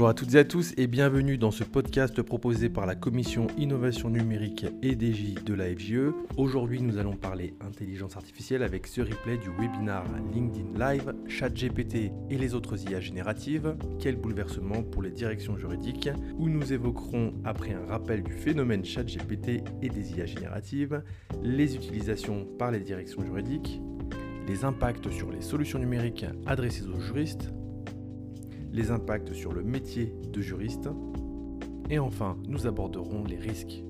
Bonjour à toutes et à tous et bienvenue dans ce podcast proposé par la commission innovation numérique et DJ de la FGE. Aujourd'hui nous allons parler intelligence artificielle avec ce replay du webinar LinkedIn Live, ChatGPT et les autres IA génératives, quel bouleversement pour les directions juridiques, où nous évoquerons après un rappel du phénomène ChatGPT et des IA génératives, les utilisations par les directions juridiques, les impacts sur les solutions numériques adressées aux juristes, les impacts sur le métier de juriste, et enfin, nous aborderons les risques.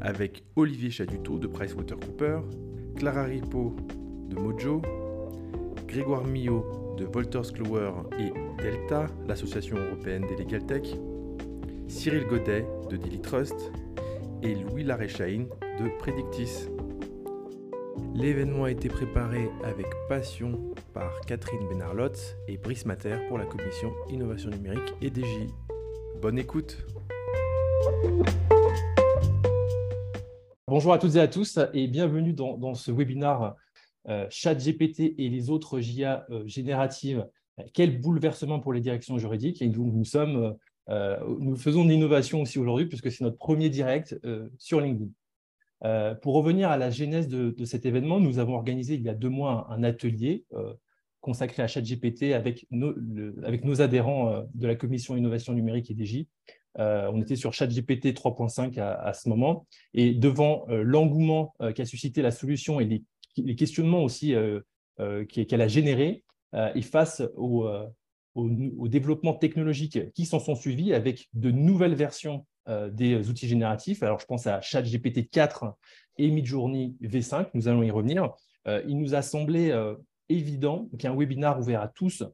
Avec Olivier Chaduto de PricewaterhouseCoopers, Clara Ripo de Mojo, Grégoire Millot de Wolters et Delta, l'association européenne des Legal Tech, Cyril Godet de Daily Trust et Louis Laréchaïne de Predictis. L'événement a été préparé avec passion par Catherine Benarlot et Brice Mater pour la commission Innovation numérique et DJ. Bonne écoute Bonjour à toutes et à tous et bienvenue dans, ce webinaire euh, ChatGPT et les autres JA euh, génératives. Quel bouleversement pour les directions juridiques Et nous, euh, nous faisons de l'innovation aussi aujourd'hui puisque c'est notre premier direct sur LinkedIn. Euh, pour revenir à la genèse de, cet événement, nous avons organisé il y a deux mois un, atelier euh, consacré à ChatGPT avec nos, adhérents euh, de la commission innovation numérique et DJ. on était sur ChatGPT 3.5 à, ce moment et devant l'engouement qu'a suscité la solution et les, questionnements aussi qu'elle a générés et face au, au développement technologique qui s'en sont suivis avec de nouvelles versions des outils génératifs. Alors, je pense à ChatGPT 4 et Midjourney V5, nous allons y revenir. Euh, il nous a semblé euh, évident qu'un webinaire ouvert à tous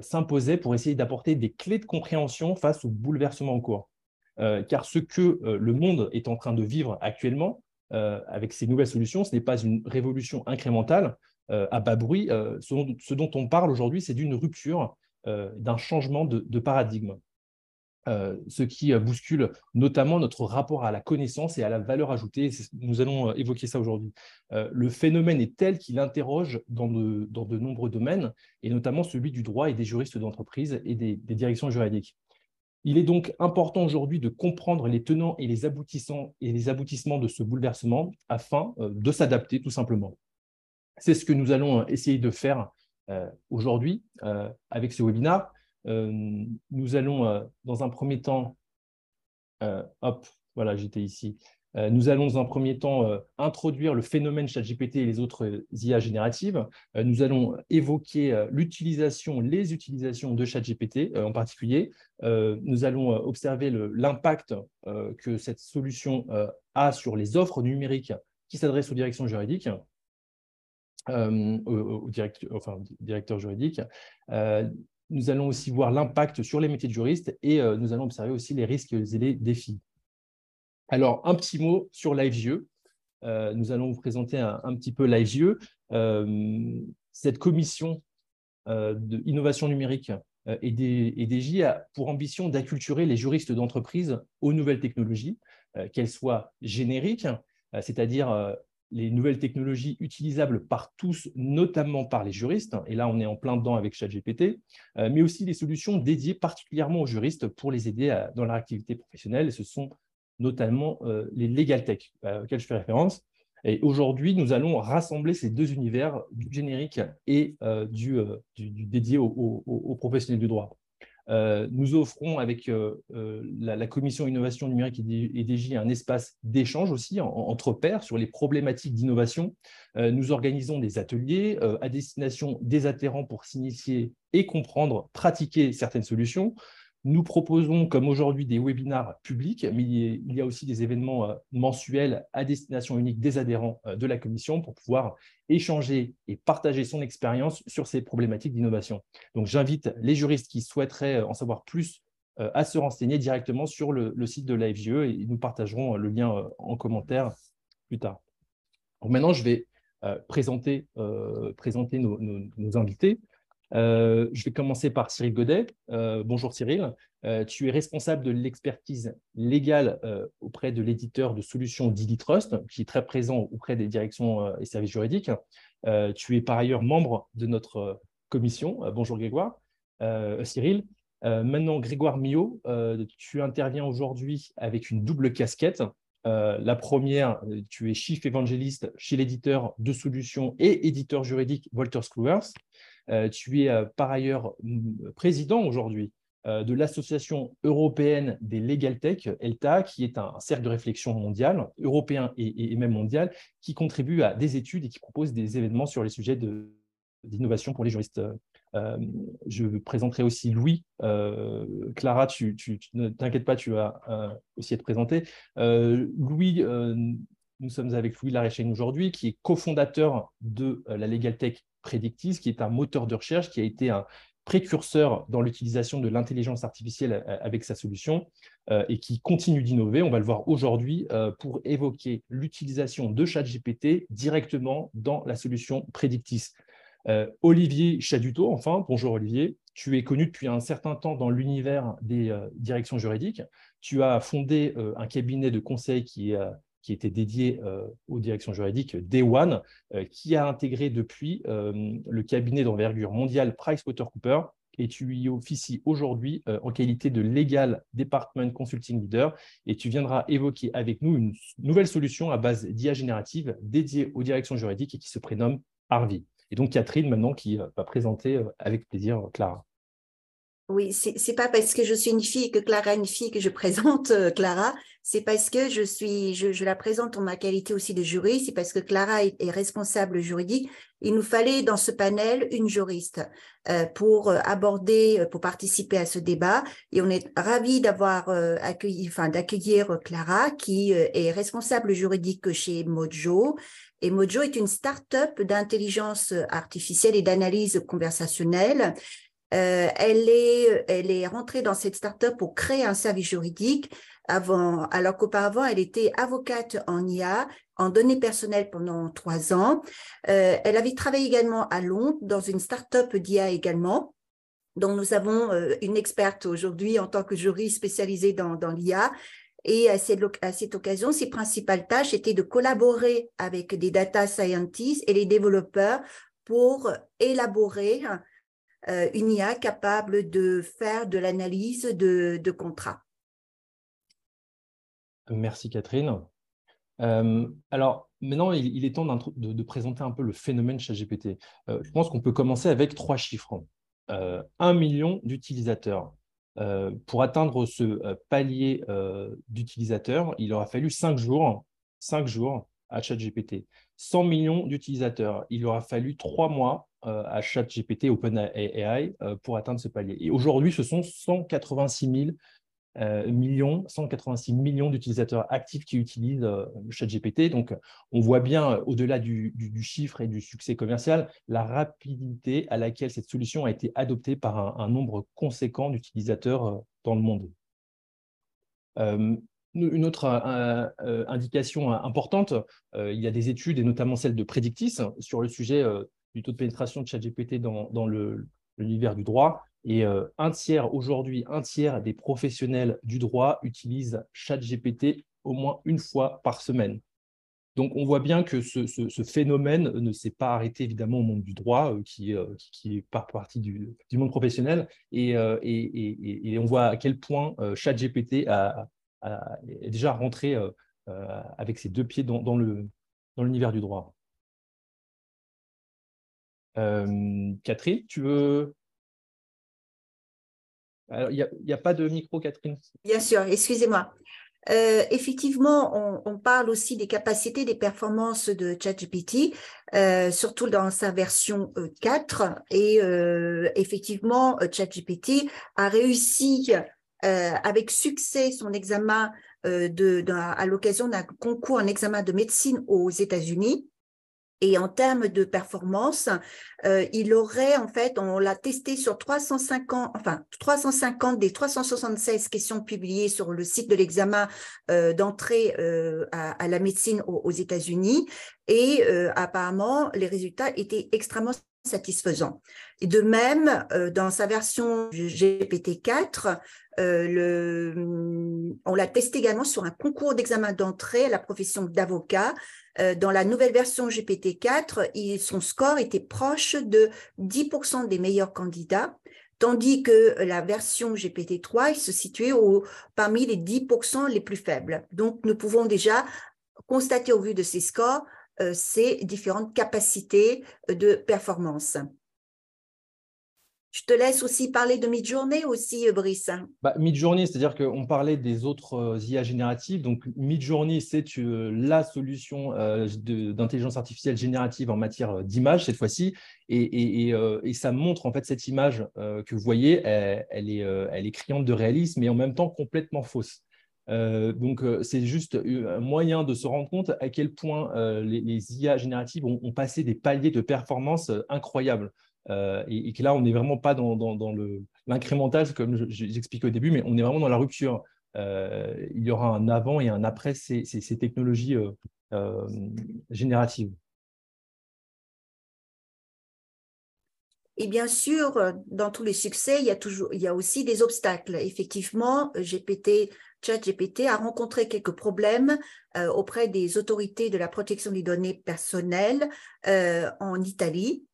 s'imposait pour essayer d'apporter des clés de compréhension face au bouleversement en cours. car ce que le monde est en train de vivre actuellement, avec ces nouvelles solutions, ce n'est pas une révolution incrémentale à bas bruit. Ce dont, on parle aujourd'hui, c'est d'une rupture, d'un changement de paradigme. Euh, ce qui euh, bouscule notamment notre rapport à la connaissance et à la valeur ajoutée. Nous allons euh, évoquer ça aujourd'hui. le phénomène est tel qu'il interroge dans de, nombreux domaines, et notamment celui du droit et des juristes d'entreprise et des, directions juridiques. Il est donc important aujourd'hui de comprendre les tenants et les, aboutissants, et les aboutissements de ce bouleversement afin de s'adapter tout simplement. C'est ce que nous allons essayer de faire aujourd'hui avec ce webinaire. Euh, nous allons, euh, dans un premier temps, euh, hop, voilà, j'étais ici. nous allons, dans un premier temps, introduire le phénomène ChatGPT et les autres IA génératives. nous allons évoquer l'utilisation, les utilisations de ChatGPT en particulier. nous allons observer l'impact que cette solution a sur les offres numériques qui s'adressent aux directions juridiques. juridiques nous allons aussi voir l'impact sur les métiers de juriste et euh, nous allons observer aussi les risques et les défis. Alors, un petit mot sur LiveVIE. Euh, nous allons vous présenter un, petit peu LiveVIE. Euh, cette commission d'innovation numérique et des, et a pour ambition d'acculturer les juristes d'entreprise aux nouvelles technologies, qu'elles soient génériques, c'est-à-dire les nouvelles technologies utilisables par tous, notamment par les juristes, et là on est en plein dedans avec ChatGPT, euh, mais aussi les solutions dédiées particulièrement aux juristes pour les aider dans leur activité professionnelle, ce sont notamment euh, les legal tech euh, je fais référence. Et aujourd'hui, nous allons rassembler ces deux univers, du générique et du, dédié aux professionnels du droit. Euh, nous offrons avec euh, euh, la, commission innovation numérique et DJ un espace d'échange aussi entre pairs sur les problématiques d'innovation. nous organisons des ateliers à destination des adhérents pour s'initier et comprendre, pratiquer certaines solutions. Nous proposons, comme aujourd'hui, des webinars publics, mais il y a aussi des événements euh, mensuels à destination unique des adhérents euh, de la commission pour pouvoir échanger et partager son expérience sur ces problématiques d'innovation. Donc, j'invite les juristes qui souhaiteraient euh, en savoir plus à se renseigner directement sur le, site de l'AFGE et nous partagerons le lien en commentaire plus tard. maintenant, je vais présenter, présenter nos invités. Euh, je vais commencer par Cyril Godet. Euh, bonjour Cyril. Euh, tu es responsable de l'expertise légale auprès de l'éditeur de solutions Trust, qui est très présent auprès des directions et services juridiques. tu es par ailleurs membre de notre commission. bonjour Grégoire. Cyril. maintenant, Grégoire Millot, tu interviens aujourd'hui avec une double casquette. la première, tu es chief évangéliste chez l'éditeur de solutions et éditeur juridique Walter Screwers. Tu es par ailleurs président aujourd'hui euh, de l'Association européenne des Legal Tech, ELTA, qui est un cercle de réflexion mondial, européen et, même mondial, qui contribue à des études et qui propose des événements sur les sujets d'innovation pour les juristes. Euh, je présenterai aussi Louis. Euh, Clara, tu, ne t'inquiète pas, tu vas aussi être présenté. Louis, nous sommes avec Louis Laréchaine aujourd'hui, qui est cofondateur de la Legal Tech Predictis, qui est un moteur de recherche qui a été un, précurseur dans l'utilisation de l'intelligence artificielle euh, avec sa solution euh, et qui continue d'innover. On va le voir aujourd'hui euh, pour évoquer l'utilisation de ChatGPT directement dans la solution Predictis. Olivier Chaduto, enfin, bonjour Olivier. Tu es connu depuis un certain temps dans l'univers des directions juridiques. Tu as fondé un cabinet de conseil qui est qui était dédié euh, aux directions juridiques Day One, euh, qui a intégré depuis euh, le cabinet d'envergure mondiale PricewaterhouseCoopers et tu y officies aujourd'hui en qualité de Legal Department Consulting Leader et tu viendras évoquer avec nous une nouvelle solution à base d'IA générative dédiée aux directions juridiques et qui se prénomme Harvey. Et donc Catherine maintenant qui va présenter avec plaisir Clara. Oui, c'est pas parce que je suis une fille que Clara est une fille que je présente euh, Clara. C'est parce que je suis, je, la présente en ma qualité aussi de juriste. C'est parce que Clara est, responsable juridique. Il nous fallait dans ce panel une juriste euh, pour euh, aborder, pour participer à ce débat. Et on est ravis d'avoir accueilli, enfin d'accueillir Clara, qui est responsable juridique chez Mojo. Et Mojo est une start-up d'intelligence artificielle et d'analyse conversationnelle euh, elle, est, elle est rentrée dans cette start-up pour créer un service juridique, avant, alors qu'auparavant, elle était avocate en IA, en données personnelles pendant trois ans. Euh, elle avait travaillé également à Londres dans une start-up d'IA également. dont nous avons euh, une experte aujourd'hui en tant que juriste spécialisée dans, l'IA. Et à cette, occasion, ses principales tâches étaient de collaborer avec des data scientists et les développeurs pour élaborer euh, une IA capable de faire de l'analyse de, contrats. Merci Catherine. Euh, alors maintenant, il, est temps de, présenter un peu le phénomène ChatGPT. Euh, je pense qu'on peut commencer avec trois chiffres. un million d'utilisateurs. pour atteindre ce palier d'utilisateurs, il aura fallu cinq jours, cinq jours à ChatGPT. 100 millions d'utilisateurs. Il aura fallu trois mois euh, à ChatGPT, OpenAI, euh, pour atteindre ce palier. Et aujourd'hui, ce sont 186 euh, millions, 186 millions d'utilisateurs actifs qui utilisent ChatGPT. Donc, on voit bien, au-delà du, chiffre et du succès commercial, la rapidité à laquelle cette solution a été adoptée par un, nombre conséquent d'utilisateurs dans le monde. Une autre indication importante, il y a des études, et notamment celle de Predictis, sur le sujet du taux de pénétration de ChatGPT dans, l'univers du droit. Et euh, un tiers aujourd'hui, un tiers des professionnels du droit utilisent ChatGPT au moins une fois par semaine. Donc, on voit bien que ce, phénomène ne s'est pas arrêté évidemment au monde du droit, euh, qui, euh, qui, est par partie du, monde professionnel. Et, et, on voit à quel point ChatGPT a, est déjà rentré avec ses deux pieds dans l'univers du droit. Euh, Catherine, tu veux? Il n'y a, pas de micro, Catherine. Bien sûr, excusez-moi. Euh, effectivement, on, parle aussi des capacités, des performances de ChatGPT, euh, surtout dans sa version 4. Et effectivement, ChatGPT a réussi avec succès son examen de, à l'occasion d'un concours, un examen de médecine aux États-Unis. Et en termes de performance, euh, il aurait, en fait, on l'a testé sur 350, enfin, 350 des 376 questions publiées sur le site de l'examen euh, d'entrée euh, à, la médecine aux, États-Unis. Et apparemment, les résultats étaient extrêmement satisfaisants. Et de même, dans sa version GPT-4, le, on l'a testé également sur un concours d'examen d'entrée à la profession d'avocat euh, dans la nouvelle version GPT-4, son score était proche de 10% des meilleurs candidats, tandis que la version GPT-3 se situait au, parmi les 10% les plus faibles. Donc, nous pouvons déjà constater au vu de ces scores euh, ces différentes capacités de performance. Je te laisse aussi parler de Midjourney aussi, euh, Brice. Bah, Midjourney, c'est-à-dire qu'on parlait des autres euh, IA génératives. Donc, Midjourney, c'est euh, la solution d'intelligence artificielle générative en matière d'image cette fois-ci. Et, ça montre en fait cette image que vous voyez, elle, est, elle est criante de réalisme, mais en même temps complètement fausse. Donc, c'est juste un moyen de se rendre compte à quel point les, IA génératives ont, passé des paliers de performance incroyables. Euh, et, que là, on n'est vraiment pas dans, dans, l'incrémental, comme j'expliquais au début, mais on est vraiment dans la rupture. Euh, il y aura un avant et un après ces, ces, technologies euh, génératives. Et bien sûr, dans tous les succès, il y a, toujours, il y a aussi des obstacles. Effectivement, GPT, ChatGPT a rencontré quelques problèmes auprès des autorités de la protection des données personnelles en Italie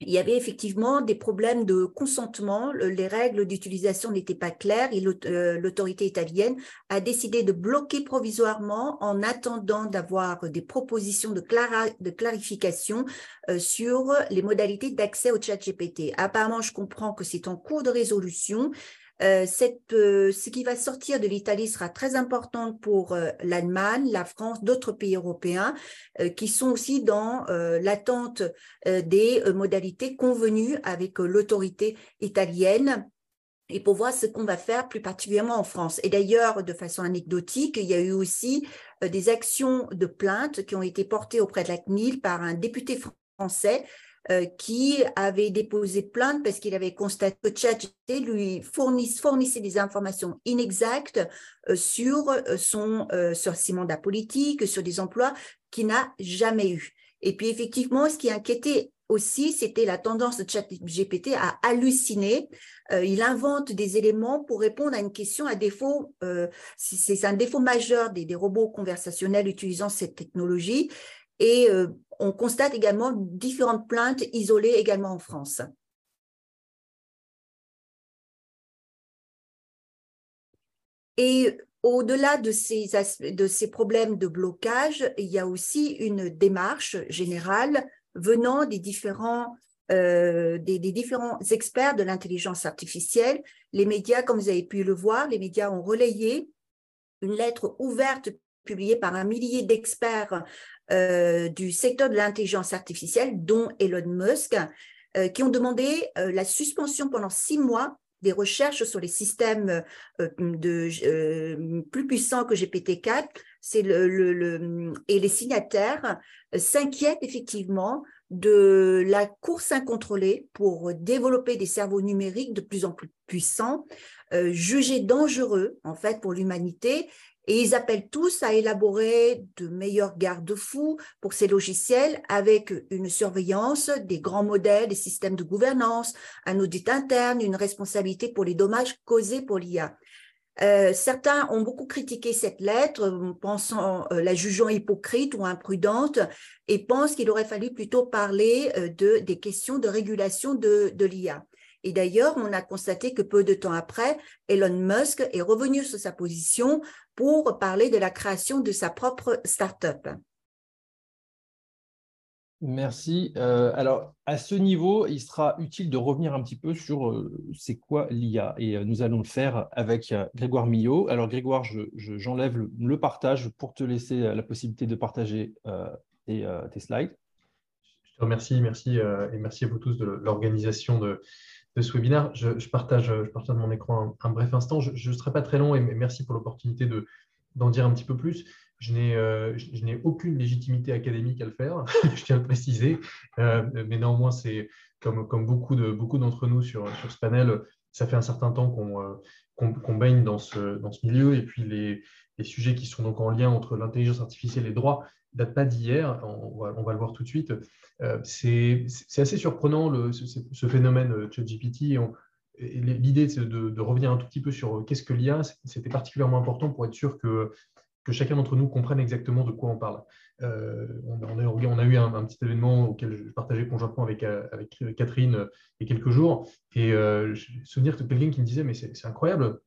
il y avait effectivement des problèmes de consentement. Les règles d'utilisation n'étaient pas claires et euh, l'autorité italienne a décidé de bloquer provisoirement en attendant d'avoir des propositions de, clarification euh, sur les modalités d'accès au chat GPT. Apparemment, je comprends que c'est en cours de résolution. Euh, euh, ce qui va sortir de l'Italie sera très important pour euh, l'Allemagne, la France, d'autres pays européens qui sont aussi dans l'attente des modalités convenues avec l'autorité italienne et pour voir ce qu'on va faire plus particulièrement en France. Et d'ailleurs, de façon anecdotique, il y a eu aussi des actions de plainte qui ont été portées auprès de la CNIL par un député français euh, qui avait déposé plainte parce qu'il avait constaté que ChatGPT lui fournissait des informations inexactes euh, sur euh, son, sur ses mandats politiques, sur des emplois qu'il n'a jamais eu. Et puis effectivement, ce qui inquiétait aussi, c'était la tendance de ChatGPT à halluciner. il invente des éléments pour répondre à une question à défaut. c'est un défaut majeur des, robots conversationnels utilisant cette technologie. Et on constate également différentes plaintes isolées également en France. Et au-delà de ces, de ces problèmes de blocage, il y a aussi une démarche générale venant des différents, euh, des, différents experts de l'intelligence artificielle. Les médias, comme vous avez pu le voir, les médias ont relayé une lettre ouverte publiée par un millier d'experts euh, du secteur de l'intelligence artificielle, dont Elon Musk, euh, qui ont demandé euh, la suspension pendant six mois des recherches sur les systèmes plus puissants que GPT-4. C'est le, et les signataires s'inquiètent effectivement de la course incontrôlée pour développer des cerveaux numériques de plus en plus puissants, jugés dangereux en fait pour l'humanité et ils appellent tous à élaborer de meilleurs garde-fous pour ces logiciels avec une surveillance des grands modèles, des systèmes de gouvernance, un audit interne, une responsabilité pour les dommages causés pour l'IA. Euh, certains ont beaucoup critiqué cette lettre, pensant euh, la jugeant hypocrite ou imprudente, et pensent qu'il aurait fallu plutôt parler euh, de des questions de régulation de l'IA. Et d'ailleurs, on a constaté que peu de temps après, Elon Musk est revenu sur sa position pour parler de la création de sa propre start-up. Merci. Euh, alors, à ce niveau, il sera utile de revenir un petit peu sur euh, c'est quoi l'IA. Et euh, nous allons le faire avec Grégoire Millot. Alors, Grégoire, j'enlève le, partage pour te laisser la possibilité de partager tes, slides. Je te remercie, merci et merci à vous tous de l'organisation de, ce webinaire. Je, partage, je partage mon écran un, bref instant. Je ne serai pas très long et merci pour l'opportunité d'en dire un petit peu plus. Euh, je n'ai aucune légitimité académique à le faire, je tiens à le préciser. Euh, mais néanmoins, c'est comme, comme beaucoup d'entre beaucoup nous sur, sur ce panel, ça fait un certain temps qu'on euh, baigne dans ce, dans ce milieu. Et puis, les, les sujets qui sont donc en lien entre l'intelligence artificielle et le droit datent pas d'hier, on, va le voir tout de suite. Euh, c'est assez surprenant le, ce, phénomène euh, ChatGPT. L'idée de, revenir un tout petit peu sur euh, qu'est-ce que l'IA, c'était particulièrement important pour être sûr que, chacun d'entre nous comprenne exactement de quoi on parle. on, a, eu un, petit événement auquel je partageais conjointement avec, Catherine il y a quelques jours. Et je souvenir de quelqu'un qui me disait, mais c'est incroyable,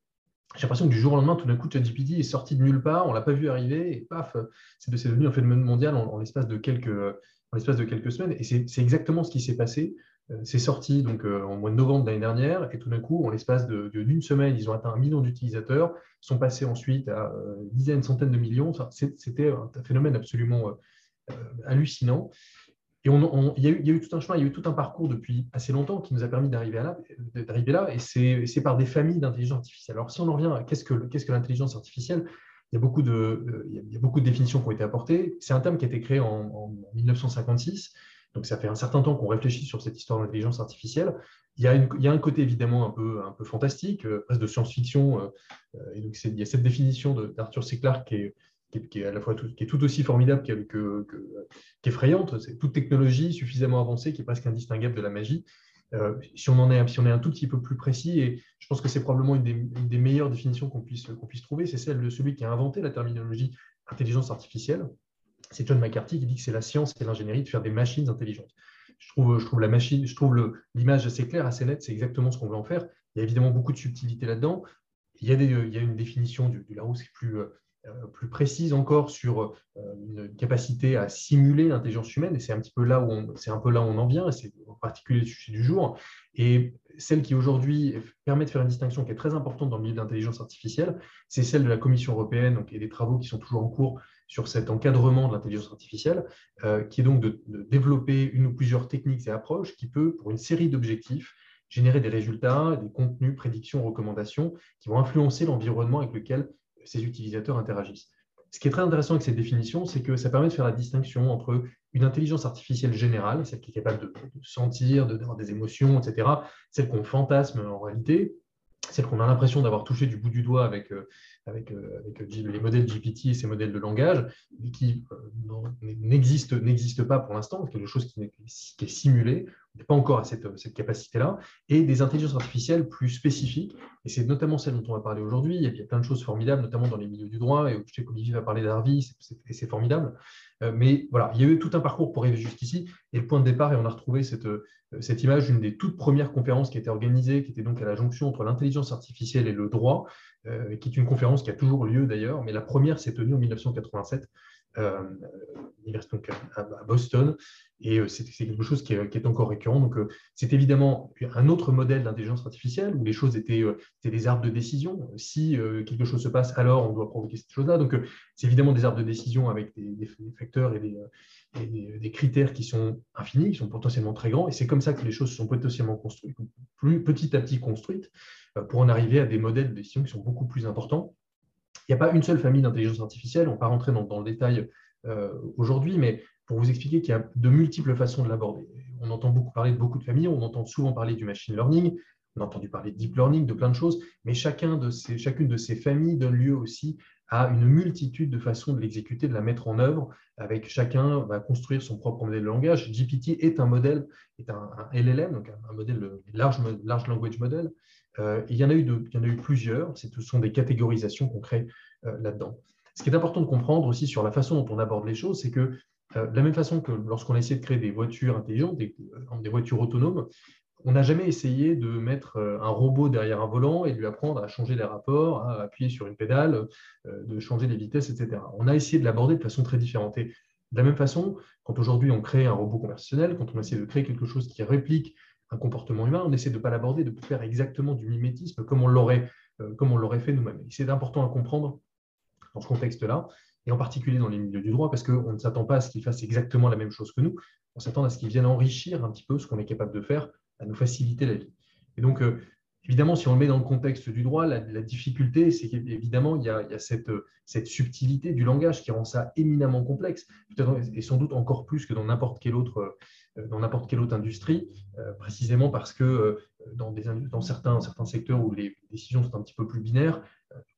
j'ai l'impression que du jour au lendemain, tout d'un coup, ChatGPT est sorti de nulle part, on ne l'a pas vu arriver, et paf, c'est devenu un phénomène mondial en, l'espace de, quelques, de semaines. Et c'est exactement ce qui s'est passé. Euh, c'est sorti donc, euh, en mois de novembre l'année dernière, et tout d'un coup, en l'espace d'une semaine, ils ont atteint un million d'utilisateurs, sont passés ensuite à euh, dizaines, centaines de millions. C'était un phénomène absolument hallucinant. Et il, y a eu, tout un chemin, il y a eu tout un parcours depuis assez longtemps qui nous a permis d'arriver là, là, et c'est par des familles d'intelligence artificielle. Alors, si on en revient à qu'est-ce que, l'intelligence artificielle, il y, a beaucoup de, il y a beaucoup de définitions qui ont été apportées. C'est un terme qui a été créé en, 1956, donc ça fait un certain temps qu'on réfléchit sur cette histoire d'intelligence artificielle. Il y, a un côté évidemment un peu, fantastique, euh, presque de science-fiction, euh, euh, et donc il y a cette définition d'Arthur C. Clarke qui est qui est, à la fois tout, qui est tout aussi formidable qu'effrayante. C'est toute technologie suffisamment avancée qui est presque indistinguable de la magie. Euh, si, on en est, si on est un tout petit peu plus précis, et je pense que c'est probablement une des, meilleures définitions qu'on puisse, qu'on puisse trouver, c'est celle de celui qui a inventé la terminologie intelligence artificielle. C'est John McCarthy qui dit que c'est la science et l'ingénierie de faire des machines intelligentes. Je trouve, je trouve la machine, je trouve l'image assez claire, assez nette, c'est exactement ce qu'on veut en faire. Il y a évidemment beaucoup de subtilité là-dedans. Il y, a il y a une définition du, Larousse qui est plus, euh, plus précise encore sur euh, une capacité à simuler l'intelligence humaine, et c'est un petit peu là où on, c'est un peu là où on en vient, et c'est en particulier le sujet du jour. Et celle qui aujourd'hui permet de faire une distinction qui est très importante dans le milieu de l'intelligence artificielle, c'est celle de la Commission européenne, donc, et des travaux qui sont toujours en cours sur cet encadrement de l'intelligence artificielle, euh, qui est donc de, de, développer une ou plusieurs techniques et approches qui peut, pour une série d'objectifs, générer des résultats, des contenus, prédictions, recommandations qui vont influencer l'environnement avec lequel ces utilisateurs interagissent. Ce qui est très intéressant avec cette définition, c'est que ça permet de faire la distinction entre une intelligence artificielle générale, celle qui est capable de, sentir, d'avoir des émotions, etc., celle qu'on fantasme en réalité, celle qu'on a l'impression d'avoir touché du bout du doigt avec, euh, avec, euh, avec, les modèles GPT et ces modèles de langage, qui euh, n'existent pas pour l'instant, quelque chose qui est, simulé, n'est pas encore à cette, capacité-là, et des intelligences artificielles plus spécifiques, et c'est notamment celle dont on va parler aujourd'hui, il y a plein de choses formidables, notamment dans les milieux du droit, et je sais qu'Olivier va parler d'Harvey, et c'est formidable, mais voilà, il y a eu tout un parcours pour arriver jusqu'ici, et le point de départ, et on a retrouvé cette, cette image, une des toutes premières conférences qui a été organisée, qui était donc à la jonction entre l'intelligence artificielle et le droit, euh, qui est une conférence qui a toujours lieu d'ailleurs, mais la première s'est tenue en 1987 euh, donc à, Boston, et euh, c'est quelque chose qui est, encore récurrent. Donc, c'est évidemment un autre modèle d'intelligence artificielle où les choses étaient, des arbres de décision. Si quelque chose se passe, alors on doit provoquer cette chose-là. Donc, c'est évidemment des arbres de décision avec des, facteurs et des, des, critères qui sont infinis, qui sont potentiellement très grands, et c'est comme ça que les choses sont potentiellement construites, plus petit à petit construites. Euh, pour en arriver à des modèles de décision qui sont beaucoup plus importants. Il n'y a pas une seule famille d'intelligence artificielle, on ne va pas rentrer dans, le détail euh, aujourd'hui, mais pour vous expliquer qu'il y a de multiples façons de l'aborder. On entend beaucoup parler de beaucoup de familles, on entend souvent parler du machine learning, on a entendu parler de deep learning, de plein de choses, mais chacun de ces, chacune de ces familles donne lieu aussi à une multitude de façons de l'exécuter, de la mettre en œuvre, avec chacun va construire son propre modèle de langage. GPT est un modèle, est un, LLM, donc un, modèle large, large language model, euh, il, y en a eu il y en a eu plusieurs, ce sont des catégorisations qu'on crée euh, là-dedans. Ce qui est important de comprendre aussi sur la façon dont on aborde les choses, c'est que euh, de la même façon que lorsqu'on a essayé de créer des voitures intelligentes, des, voitures autonomes, on n'a jamais essayé de mettre un robot derrière un volant et de lui apprendre à changer les rapports, à appuyer sur une pédale, de changer les vitesses, etc. On a essayé de l'aborder de façon très différente. De la même façon, quand aujourd'hui on crée un robot conversationnel, quand on essaie de créer quelque chose qui réplique un comportement humain, on essaie de ne pas l'aborder, de faire exactement du mimétisme comme on l'aurait euh, comme on l'aurait fait nous-mêmes. C'est important à comprendre dans ce contexte-là, et en particulier dans les milieux du droit, parce qu'on ne s'attend pas à ce qu'ils fassent exactement la même chose que nous, on s'attend à ce qu'ils viennent enrichir un petit peu ce qu'on est capable de faire, à nous faciliter la vie. Et donc, euh, évidemment, si on le met dans le contexte du droit, la, difficulté, c'est qu'évidemment, il y a, cette, cette, subtilité du langage qui rend ça éminemment complexe, et sans doute encore plus que dans n'importe quel autre euh, dans n'importe quelle autre industrie, euh, précisément parce que euh, dans, certains, secteurs où les décisions sont un petit peu plus binaires,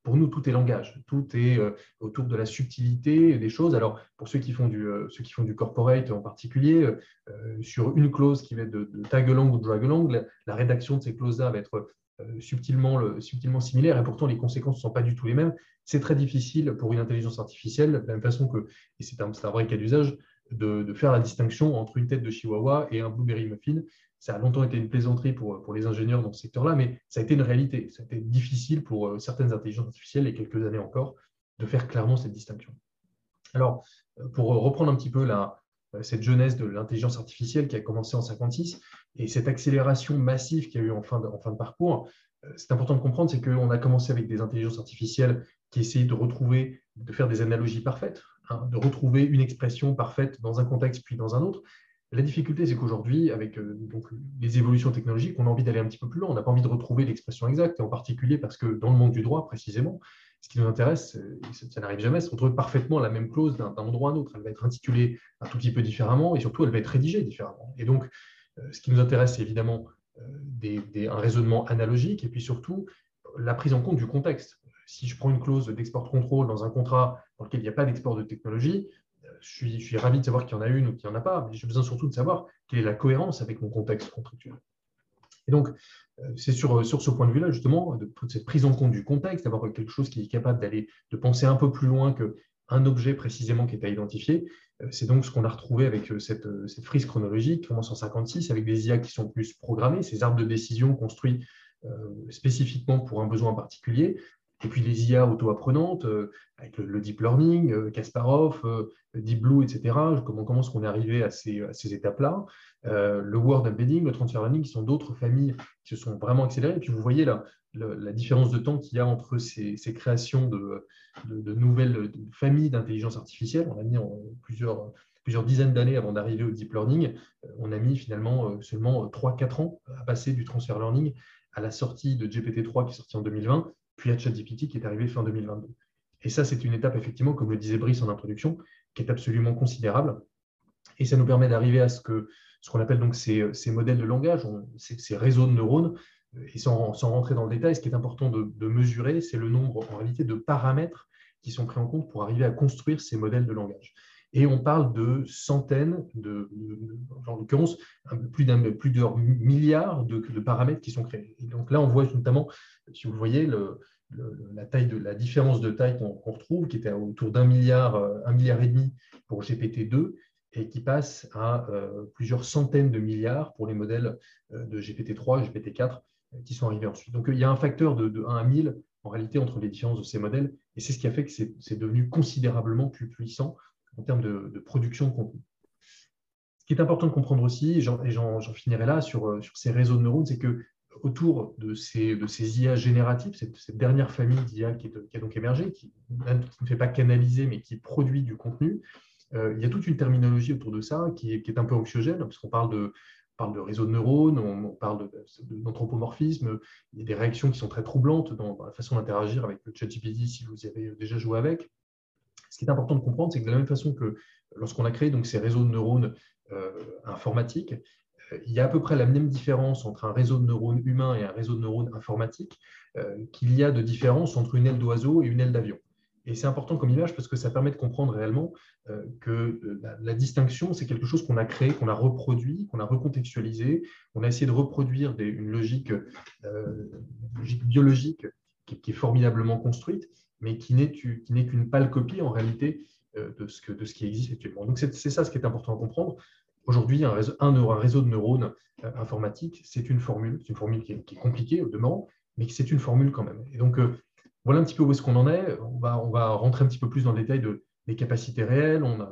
pour nous, tout est langage, tout est autour de la subtilité des choses. Alors, pour ceux qui font du, corporate en particulier, sur une clause qui va être de, de tag long ou drag long, la, rédaction de ces clauses-là va être subtilement, similaires et pourtant les conséquences ne sont pas du tout les mêmes. C'est très difficile pour une intelligence artificielle, de la même façon que, et c'est un, un, vrai cas d'usage, de, faire la distinction entre une tête de Chihuahua et un Blueberry Muffin. Ça a longtemps été une plaisanterie pour, les ingénieurs dans ce secteur-là, mais ça a été une réalité. Ça a été difficile pour certaines intelligences artificielles, et quelques années encore, de faire clairement cette distinction. Alors, pour reprendre un petit peu cette jeunesse de l'intelligence artificielle qui a commencé en 56 et cette accélération massive qu'il y a eu en fin de, en fin de parcours, c'est important de comprendre, c'est qu'on a commencé avec des intelligences artificielles qui essayaient de retrouver, de faire des analogies parfaites, hein, de retrouver une expression parfaite dans un contexte puis dans un autre. La difficulté, c'est qu'aujourd'hui, avec donc, les évolutions technologiques, on a envie d'aller un petit peu plus loin. On n'a pas envie de retrouver l'expression exacte, et en particulier parce que dans le monde du droit, précisément, ce qui nous intéresse, ça n'arrive jamais, c'est de retrouver parfaitement la même clause d'un endroit à un autre. Elle va être intitulée un tout petit peu différemment et surtout, elle va être rédigée différemment. Et donc, euh, ce qui nous intéresse, c'est évidemment euh, un raisonnement analogique et puis surtout la prise en compte du contexte. Si je prends une clause d'export contrôle dans un contrat dans lequel il n'y a pas d'export de technologie, euh, je suis, ravi de savoir qu'il y en a une ou qu'il n'y en a pas, mais j'ai besoin surtout de savoir quelle est la cohérence avec mon contexte contractuel. Et donc, euh, c'est sur, sur ce point de vue-là, justement, de toute cette prise en compte du contexte, d'avoir quelque chose qui est capable d'aller, de penser un peu plus loin qu'un objet précisément qui est à identifier. Euh, c'est donc ce qu'on a retrouvé avec euh, cette, cette, frise chronologique commence en 56 avec des IA qui sont plus programmés, ces arbres de décision construits spécifiquement pour un besoin particulier, et puis les IA auto-apprenantes, avec le, deep learning, Kasparov, Deep Blue, etc. Comment, comment est-ce qu'on est arrivé à ces, étapes-là euh, le word embedding, le transfer learning, qui sont d'autres familles qui se sont vraiment accélérées. Et puis vous voyez la, différence de temps qu'il y a entre ces, créations de, nouvelles familles d'intelligence artificielle. On a mis plusieurs, plusieurs dizaines d'années avant d'arriver au deep learning. Euh, on a mis finalement euh, seulement 3-4 ans à passer du transfer learning à la sortie de GPT-3 qui est sorti en 2020, puis à ChatGPT qui est arrivé fin 2022. Et ça, c'est une étape, effectivement, comme le disait Brice en introduction, qui est absolument considérable. Et ça nous permet d'arriver à ce que ce qu'on appelle donc ces, modèles de langage, ces, réseaux de neurones. Et sans, rentrer dans le détail, ce qui est important de, mesurer, c'est le nombre en réalité de paramètres qui sont pris en compte pour arriver à construire ces modèles de langage. Et on parle de centaines, de, en l'occurrence, plus d'un plus de milliards de, paramètres qui sont créés. Et donc là, on voit notamment, si vous voyez, la, taille de, la différence de taille qu'on retrouve, qui était autour d'un milliard, un milliard et demi pour GPT-2, et qui passe à euh, plusieurs centaines de milliards pour les modèles euh, de GPT-3 et GPT-4 euh, qui sont arrivés ensuite. Donc il y a un facteur de, 1 à 1000 en réalité entre les différences de ces modèles, et c'est ce qui a fait que c'est devenu considérablement plus puissant en termes de, production de contenu. Ce qui est important de comprendre aussi, et j'en finirai là sur, sur, ces réseaux de neurones, c'est que autour de ces, IA génératives, cette, dernière famille d'IA qui, a donc émergé, qui ne fait pas canaliser, mais qui produit du contenu, euh, il y a toute une terminologie autour de ça qui est, un peu anxiogène, puisqu'on parle de, parle de réseau de neurones, on, parle d'anthropomorphisme, il y a des réactions qui sont très troublantes dans, la façon d'interagir avec le ChatGPT si vous y avez déjà joué avec. Ce qui est important de comprendre, c'est que de la même façon que lorsqu'on a créé donc, ces réseaux de neurones euh, informatiques, euh, il y a à peu près la même différence entre un réseau de neurones humain et un réseau de neurones informatique qu'il y a de différence entre une aile d'oiseau et une aile d'avion. Et c'est important comme image parce que ça permet de comprendre réellement euh, que euh, la, distinction, c'est quelque chose qu'on a créé, qu'on a reproduit, qu'on a recontextualisé. On a essayé de reproduire une, logique, euh, biologique qui, est formidablement construite, mais qui n'est qu'une pâle copie en réalité de ce, que, de ce qui existe actuellement. Donc c'est ça ce qui est important à comprendre. Aujourd'hui, un réseau, de neurones informatiques, c'est une formule, c'est une formule qui est, compliquée au demeurant, mais c'est une formule quand même. Et donc, voilà un petit peu où est-ce qu'on en est. On va, rentrer un petit peu plus dans le détail de, des capacités réelles. On a,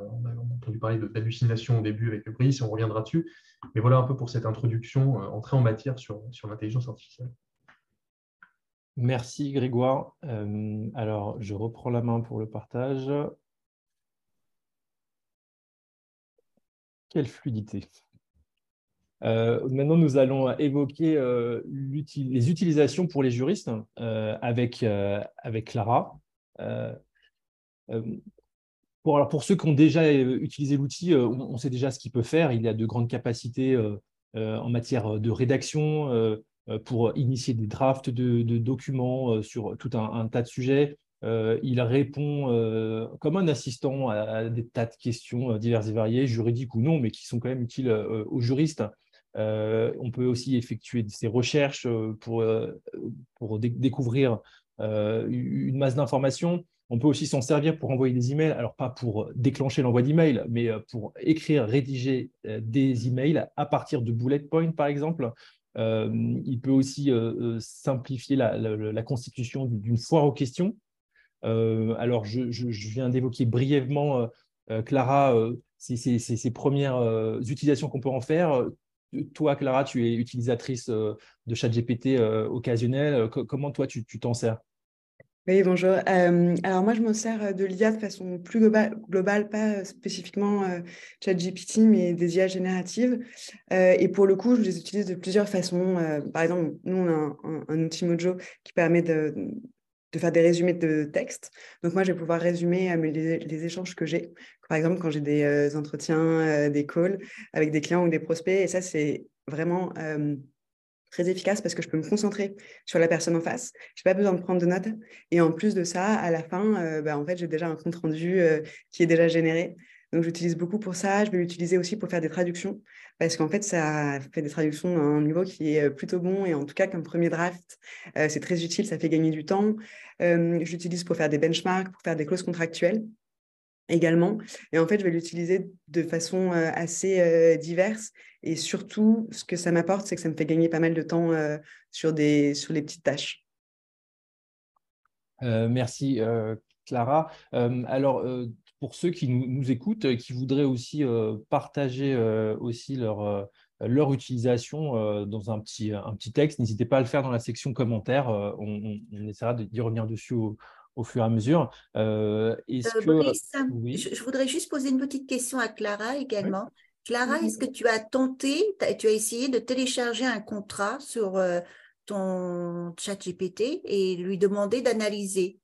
entendu parler d'hallucination au début avec le Brice on reviendra dessus. Mais voilà un peu pour cette introduction, euh, entrée en matière sur l'intelligence artificielle. Merci Grégoire. Euh, alors, je reprends la main pour le partage. Quelle fluidité. Euh, maintenant, nous allons évoquer euh, les utilisations pour les juristes avec, Clara. Pour ceux qui ont déjà utilisé l'outil, on, sait déjà ce qu'il peut faire. Il a de grandes capacités en matière de rédaction pour initier des drafts de, documents sur tout un, tas de sujets. il répond comme un assistant à, des tas de questions diverses et variées, juridiques ou non, mais qui sont quand même utiles aux juristes on peut aussi effectuer ces recherches pour, pour découvrir une masse d'informations. On peut aussi s'en servir pour envoyer des emails, alors pas pour déclencher l'envoi d'emails, mais pour écrire, rédiger des emails à partir de bullet points, par exemple. Il peut aussi simplifier la, constitution d'une foire aux questions. alors, je, viens d'évoquer brièvement, Clara, ces, premières utilisations qu'on peut en faire. Toi, Clara, tu es utilisatrice de ChatGPT occasionnel. comment toi, tu t'en sers? Oui, bonjour. alors moi, je me sers de l'IA de façon plus globale, pas spécifiquement ChatGPT, mais des IA génératives. et pour le coup, je les utilise de plusieurs façons. par exemple, nous, on a un, outil Mojo qui permet de, faire des résumés de texte. Donc moi, je vais pouvoir résumer les, les échanges que j'ai. Par exemple, quand j'ai des entretiens, des calls avec des clients ou des prospects. Et ça, c'est vraiment très efficace parce que je peux me concentrer sur la personne en face. Je n'ai pas besoin de prendre de notes. Et en plus de ça, à la fin, euh, bah, en fait, j'ai déjà un compte rendu euh, qui est déjà généré. Donc, j'utilise beaucoup pour ça. Je vais l'utiliser aussi pour faire des traductions parce qu'en fait, ça fait des traductions à un niveau qui est plutôt bon. Et en tout cas, comme premier draft, euh, c'est très utile. Ça fait gagner du temps. J'utilise pour faire des benchmarks, pour faire des clauses contractuelles également. Et en fait, je vais l'utiliser de façon assez diverse. Et surtout, ce que ça m'apporte, c'est que ça me fait gagner pas mal de temps sur, des, sur les petites tâches. merci, Clara. alors, pour ceux qui nous, écoutent, qui voudraient aussi partager aussi leur leur utilisation dans un petit, un petit texte. N'hésitez pas à le faire dans la section commentaires. on, essaiera d'y revenir dessus au fur et à mesure. Euh, euh, je, voudrais juste poser une petite question à Clara également. Clara, est-ce que tu as tenté, tu as essayé de télécharger un contrat sur euh, ton chat GPT et lui demander d'analyser?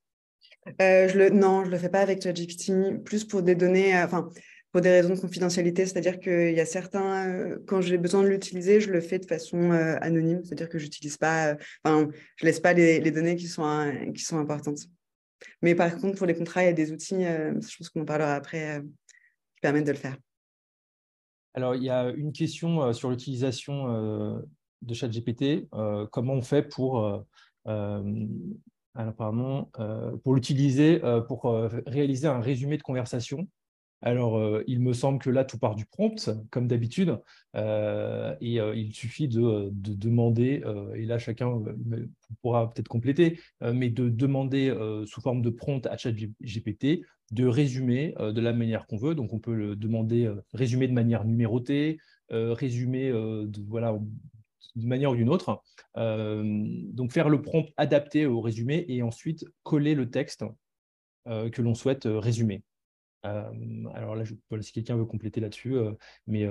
Je le, Non, je ne le fais pas avec ChatGPT, plus pour des données, enfin, pour des raisons de confidentialité. C'est-à-dire qu'il y a certains, quand j'ai besoin de l'utiliser, je le fais de façon anonyme. C'est-à-dire que j'utilise pas, enfin, je laisse pas les, les données qui sont, qui sont importantes. Mais par contre, pour les contrats, il y a des outils, euh, je pense qu'on en parlera après, euh, qui permettent de le faire. Alors, il y a une question euh, sur l'utilisation de ChatGPT. comment on fait pour, pour l'utiliser pour réaliser un résumé de conversation? Alors, euh, il me semble que là, tout part du prompt, comme d'habitude, euh, et euh, il suffit de, demander, et là, chacun pourra peut-être compléter, mais de demander sous forme de prompt à ChatGPT de résumer de la manière qu'on veut. Donc, on peut le demander résumer de manière numérotée, résumer voilà, d'une manière ou d'une autre. donc, faire le prompt adapté au résumé et ensuite coller le texte que l'on souhaite résumer alors là, si quelqu'un veut compléter là-dessus, mais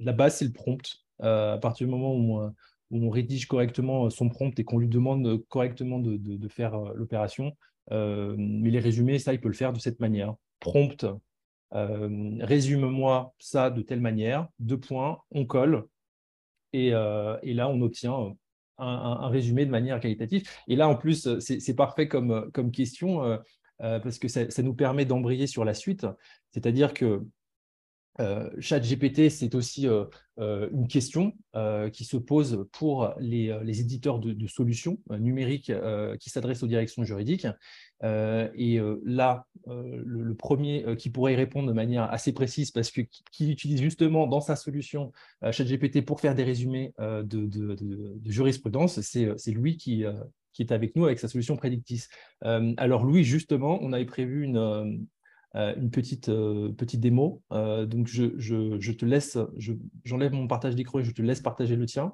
la base, c'est le prompt. à partir du moment où on, rédige correctement son prompt et qu'on lui demande correctement de, faire l'opération, mais les résumés, ça, il peut le faire de cette manière. Prompt, résume-moi ça de telle manière, deux points, on colle, et, là, on obtient un, résumé de manière qualitative. Et là, en plus, c'est parfait comme, question. Euh, parce que ça, nous permet d'embrayer sur la suite. C'est-à-dire que euh, ChatGPT, c'est aussi euh, une question qui se pose pour les, éditeurs de, solutions numériques qui s'adressent aux directions juridiques. et là, le, premier qui pourrait y répondre de manière assez précise, parce que qui utilise justement dans sa solution ChatGPT pour faire des résumés de jurisprudence, c'est lui qui, qui est avec nous avec sa solution Predictis. Euh, alors Louis, justement, on avait prévu une, euh, euh, petite, petite démo. donc je, je, te laisse, j'enlève mon partage d'écran et je te laisse partager le tien.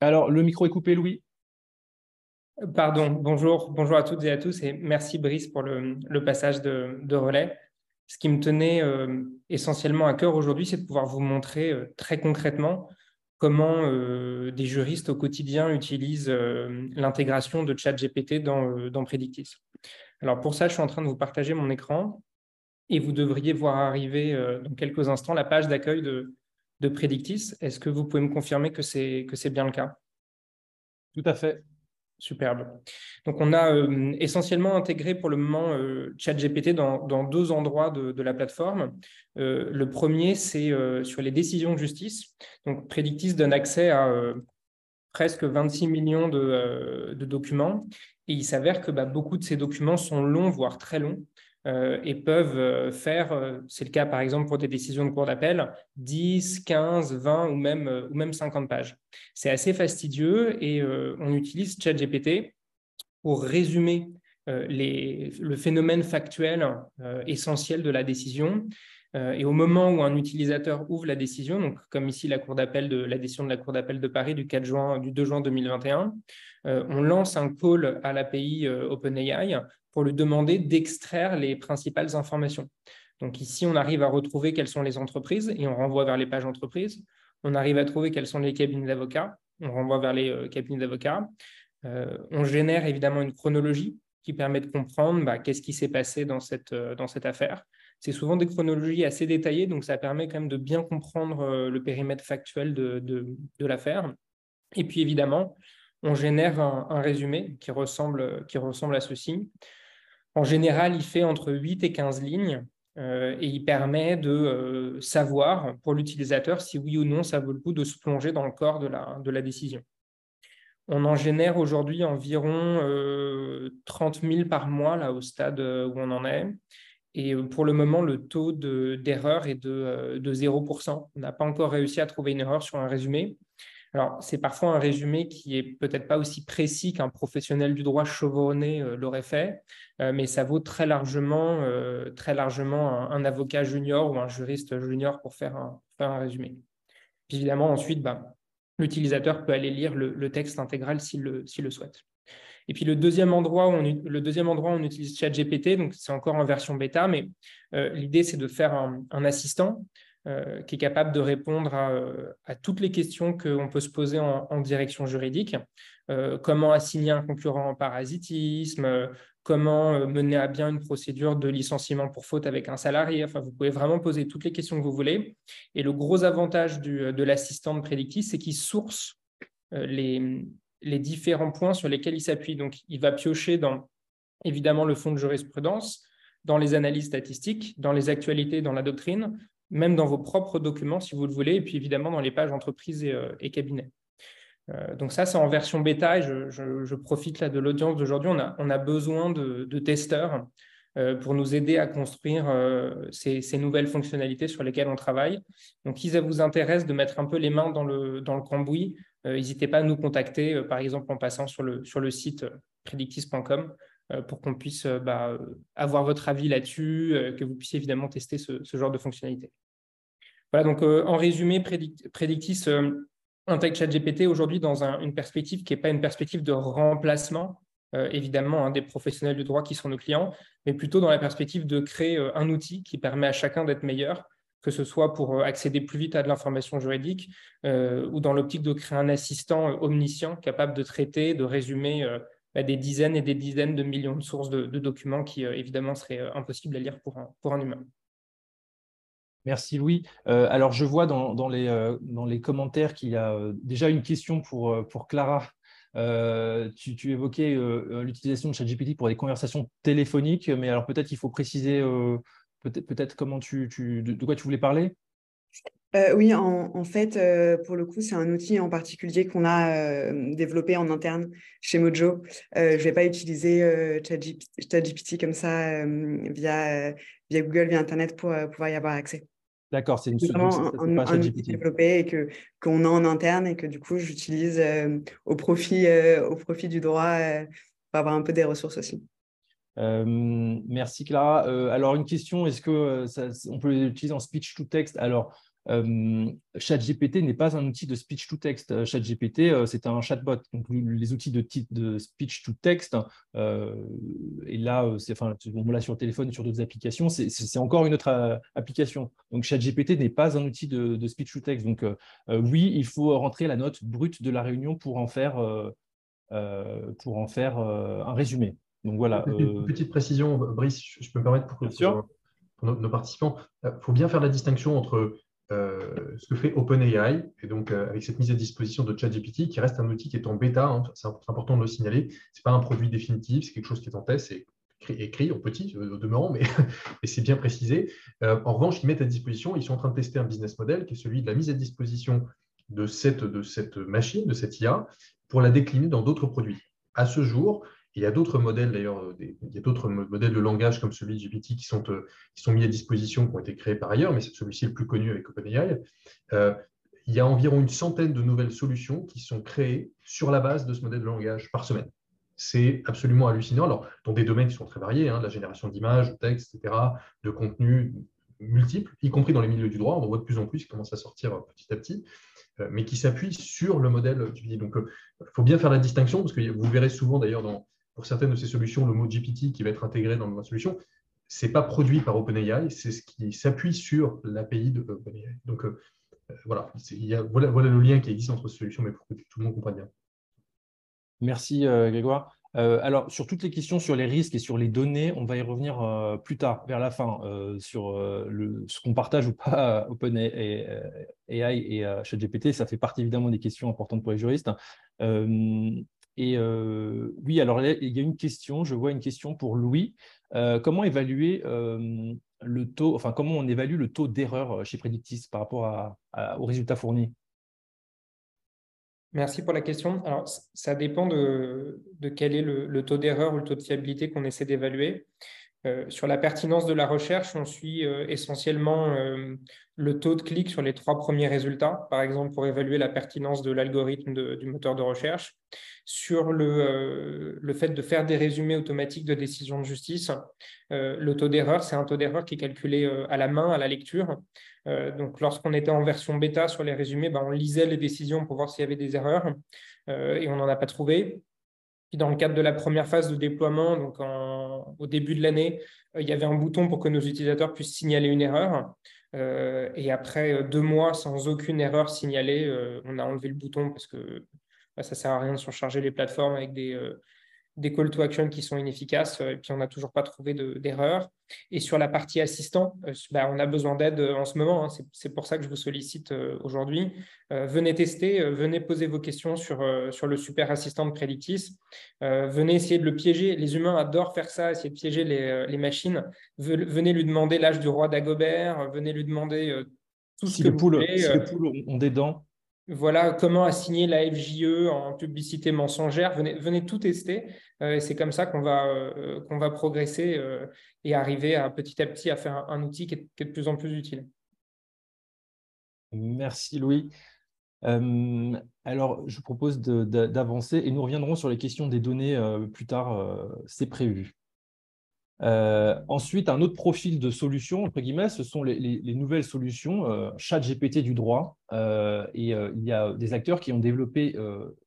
Alors, le micro est coupé, Louis. Pardon, bonjour, bonjour à toutes et à tous et merci Brice pour le, passage de relais ce qui me tenait euh, essentiellement à cœur aujourd'hui, c'est de pouvoir vous montrer euh, très concrètement comment euh, des juristes au quotidien utilisent l'intégration de ChatGPT dans, Predictis. Alors pour ça, je suis en train de vous partager mon écran et vous devriez voir arriver dans quelques instants la page d'accueil de, de Predictis. Est-ce que vous pouvez me confirmer que c'est bien le cas? Tout à fait. Superbe. Donc, on a essentiellement intégré pour le moment ChatGPT dans, deux endroits de, la plateforme. le premier, c'est sur les décisions de justice. Donc, Predictis donne accès à presque 26 millions de, documents. Et il s'avère que bah, beaucoup de ces documents sont longs, voire très longs. Euh, et peuvent euh, faire, euh, c'est le cas par exemple pour des décisions de cour d'appel, 10, 15, 20 ou même, ou même 50 pages. C'est assez fastidieux et on utilise ChatGPT pour résumer les, le phénomène factuel essentiel de la décision. Et au moment où un utilisateur ouvre la décision, donc comme ici la décision de la cour d'appel de Paris du 4 juin, du 2 juin 2021, on lance un call à l'API OpenAI pour lui demander d'extraire les principales informations. Donc ici, on arrive à retrouver quelles sont les entreprises et on renvoie vers les pages entreprises. On arrive à trouver quels sont les cabinets d'avocats. On renvoie vers les euh, cabinets d'avocats. Euh, on génère évidemment une chronologie qui permet de comprendre bah, qu'est-ce qui s'est passé euh, dans cette affaire. C'est souvent des chronologies assez détaillées, donc ça permet quand même de bien comprendre le périmètre factuel de, l'affaire. Et puis évidemment, on génère un, résumé qui ressemble, qui ressemble à ceci. En général, il fait entre 8 et 15 lignes euh, et il permet de euh, savoir pour l'utilisateur si oui ou non ça vaut le coup de se plonger dans le corps de la, décision. On en génère aujourd'hui environ 30 euh, 000 par mois là, au stade où on en est. Et pour le moment, le taux d'erreur est de, de 0%. On n'a pas encore réussi à trouver une erreur sur un résumé. Alors, c'est parfois un résumé qui est peut-être pas aussi précis qu'un professionnel du droit chevronné euh, l'aurait fait, euh, mais ça vaut très largement, euh, très largement un, avocat junior ou un juriste junior pour faire un, résumé. Puis évidemment, ensuite, bah, l'utilisateur peut aller lire le, texte intégral s'il le, souhaite. Et puis le deuxième endroit où on, utilise ChatGPT, donc c'est encore en version bêta, mais l'idée c'est de faire un assistant euh, qui est capable de répondre à, euh, toutes les questions qu'on peut se poser en, direction juridique. Euh, comment assigner un concurrent en parasitisme, comment mener à bien une procédure de licenciement pour faute avec un salarié. Enfin, vous pouvez vraiment poser toutes les questions que vous voulez. Et le gros avantage de l'assistant de Predictis, c'est qu'il source les, les différents points sur lesquels il s'appuie. Donc, il va piocher dans évidemment le fond de jurisprudence, dans les analyses statistiques, dans les actualités, dans la doctrine, même dans vos propres documents si vous le voulez, et puis évidemment dans les pages entreprises et, euh, cabinets. Euh, donc ça, c'est en version bêta et je, profite là de l'audience d'aujourd'hui. On a, besoin de, testeurs euh, pour nous aider à construire ces, nouvelles fonctionnalités sur lesquelles on travaille. Donc, si ça vous intéresse de mettre un peu les mains dans le, dans le cambouis, n'hésitez pas à nous contacter, par exemple en passant sur le, site predictis.com pour qu'on puisse bah, avoir votre avis là-dessus, que vous puissiez évidemment tester ce, genre de fonctionnalités. Voilà, donc euh, en résumé, Predictis euh, intègre ChatGPT aujourd'hui dans une perspective qui n'est pas une perspective de remplacement, euh, évidemment, hein, des professionnels du droit qui sont nos clients, mais plutôt dans la perspective de créer un outil qui permet à chacun d'être meilleur, que ce soit pour accéder plus vite à de l'information juridique ou dans l'optique de créer un assistant omniscient capable de traiter, de résumer bah, des dizaines et des dizaines de millions de sources de, documents qui, évidemment, seraient impossibles à lire pour un humain. Merci Louis. Euh, alors je vois dans, les, euh, dans, les, commentaires qu'il y a euh, déjà une question pour, pour Clara. Tu, évoquais l'utilisation de ChatGPT pour des conversations téléphoniques, mais alors peut-être il faut préciser peut-être comment tu, de, quoi tu voulais parler? Oui, en, fait, pour le coup, c'est un outil en particulier qu'on a développé en interne chez Mojo. je ne vais pas utiliser ChatGPT comme ça via, via Google, via Internet pour pouvoir y avoir accès. D'accord, c'est une vraiment un, un, outil développé et que qu'on a en interne et que du coup j'utilise euh, au profit euh, au profit du droit euh, pour avoir un peu des ressources aussi. Merci Clara. alors une question, est-ce que ça, on peut l'utiliser en speech to text Alors euh, ChatGPT n'est pas un outil de speech to text. Euh, ChatGPT, euh, c'est un chatbot. Donc, les outils de, de speech to text, et là, c'est, enfin, là sur téléphone et sur d'autres applications, c'est, encore une autre application. Donc, ChatGPT n'est pas un outil de, speech to text. Donc, oui, il faut rentrer la note brute de la réunion pour en faire, pour en faire un résumé. Donc, voilà. Petite, précision, Brice, je peux me permettre pour, nos, participants. Il faut bien faire la distinction entre ce que fait OpenAI, et donc avec cette mise à disposition de ChatGPT, qui reste un outil qui est en bêta, hein, c'est important de le signaler, ce n'est pas un produit définitif, c'est quelque chose qui est en test, c'est écrit en petit au demeurant, mais c'est bien précisé. en revanche, ils mettent à disposition, ils sont en train de tester un business model qui est celui de la mise à disposition de cette, de cette machine, de cette IA, pour la décliner dans d'autres produits. À ce jour, il y a d'autres modèles d'ailleurs, euh, il y a d'autres modèles de langage comme celui de GPT qui sont, euh, qui sont mis à disposition, qui ont été créés par ailleurs, mais celui-ci le plus connu avec OpenAI. Euh, il y a environ une centaine de nouvelles solutions qui sont créées sur la base de ce modèle de langage par semaine. C'est absolument hallucinant. Dans des domaines qui sont très variés, hein, la génération d'images, de textes, etc., de contenus multiples, y compris dans les milieux du droit, on en voit de plus en plus qui commencent à sortir petit à petit. Mais qui s'appuie sur le modèle GPT. Donc, il faut bien faire la distinction, parce que vous verrez souvent d'ailleurs pour certaines de ces solutions, le mot GPT qui va être intégré dans la solution, ce n'est pas produit par OpenAI, c'est ce qui s'appuie sur l'API de OpenAI. Donc, euh, voilà, voilà, voilà, le lien qui existe entre ces solutions, mais pour que tout le monde comprenne bien. Merci Grégoire. Euh, alors, sur toutes les questions sur les risques et sur les données, on va y revenir euh, plus tard, vers la fin, euh, sur ce qu'on partage ou pas OpenAI et, et ChatGPT. Ça fait partie évidemment des questions importantes pour les juristes. Et oui, alors il y a une question, je vois une question pour Louis. comment évaluer le taux, enfin, comment on évalue le taux d'erreur chez Predictis par rapport aux résultats fournis? Merci pour la question. Alors, ça dépend de, quel est le, taux d'erreur ou le taux de fiabilité qu'on essaie d'évaluer. Euh, sur la pertinence de la recherche, on suit euh, essentiellement euh, le taux de clic sur les trois premiers résultats, par exemple pour évaluer la pertinence de l'algorithme du moteur de recherche. Sur le, fait de faire des résumés automatiques de décisions de justice, le taux d'erreur, c'est un taux d'erreur qui est calculé à la main, à la lecture. Donc, lorsqu'on était en version bêta sur les résumés, ben, on lisait les décisions pour voir s'il y avait des erreurs et on n'en a pas trouvé. Puis dans le cadre de la première phase de déploiement, donc au début de l'année, euh, il y avait un bouton pour que nos utilisateurs puissent signaler une erreur. et après deux mois sans aucune erreur signalée, on a enlevé le bouton parce que bah, ça ne sert à rien de surcharger les plateformes avec des, des call to action qui sont inefficaces, euh, et puis on n'a toujours pas trouvé d'erreur. et sur la partie assistant, euh, bah, on a besoin d'aide euh, en ce moment. Hein. C'est pour ça que je vous sollicite aujourd'hui. venez tester, venez poser vos questions sur, sur le super assistant de Predictis. venez essayer de le piéger. Les humains adorent faire ça, essayer de piéger les, les machines. Venez lui demander l'âge du roi d'Agobert. Venez lui demander tout ce que vous voulez. Si les poules ont des dents, voilà comment assigner la FJE en publicité mensongère. Venez, tout tester. Euh, c'est comme ça qu'on va, euh, qu'on va progresser euh, et arriver petit à petit à faire un, outil qui est, de plus en plus utile. Merci Louis. alors, je propose d'avancer et nous reviendrons sur les questions des données plus tard. C'est prévu. Euh, ensuite, un autre profil de solution, entre guillemets, ce sont les, nouvelles solutions, euh, chat GPT du droit. Euh, et il y a des acteurs qui ont développé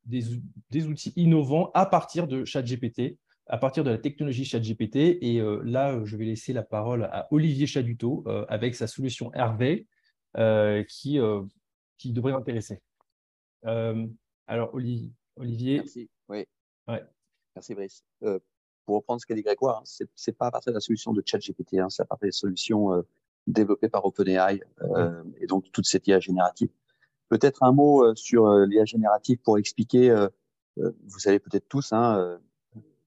des, outils innovants à partir de chat GPT, à partir de la technologie chat GPT. Et là, je vais laisser la parole à Olivier Chaduto avec sa solution Hervé, qui, qui devrait intéresser. alors, Olivier. Merci. Oui. Merci, Brice pour reprendre ce qu'a dit Grégoire, hein, c'est pas à partir de la solution de ChatGPT, hein, c'est à partir des solutions euh, développées par OpenAI euh, et donc toute cette IA générative. Peut-être un mot euh, sur l'IA générative pour expliquer, vous savez peut-être tous, hein,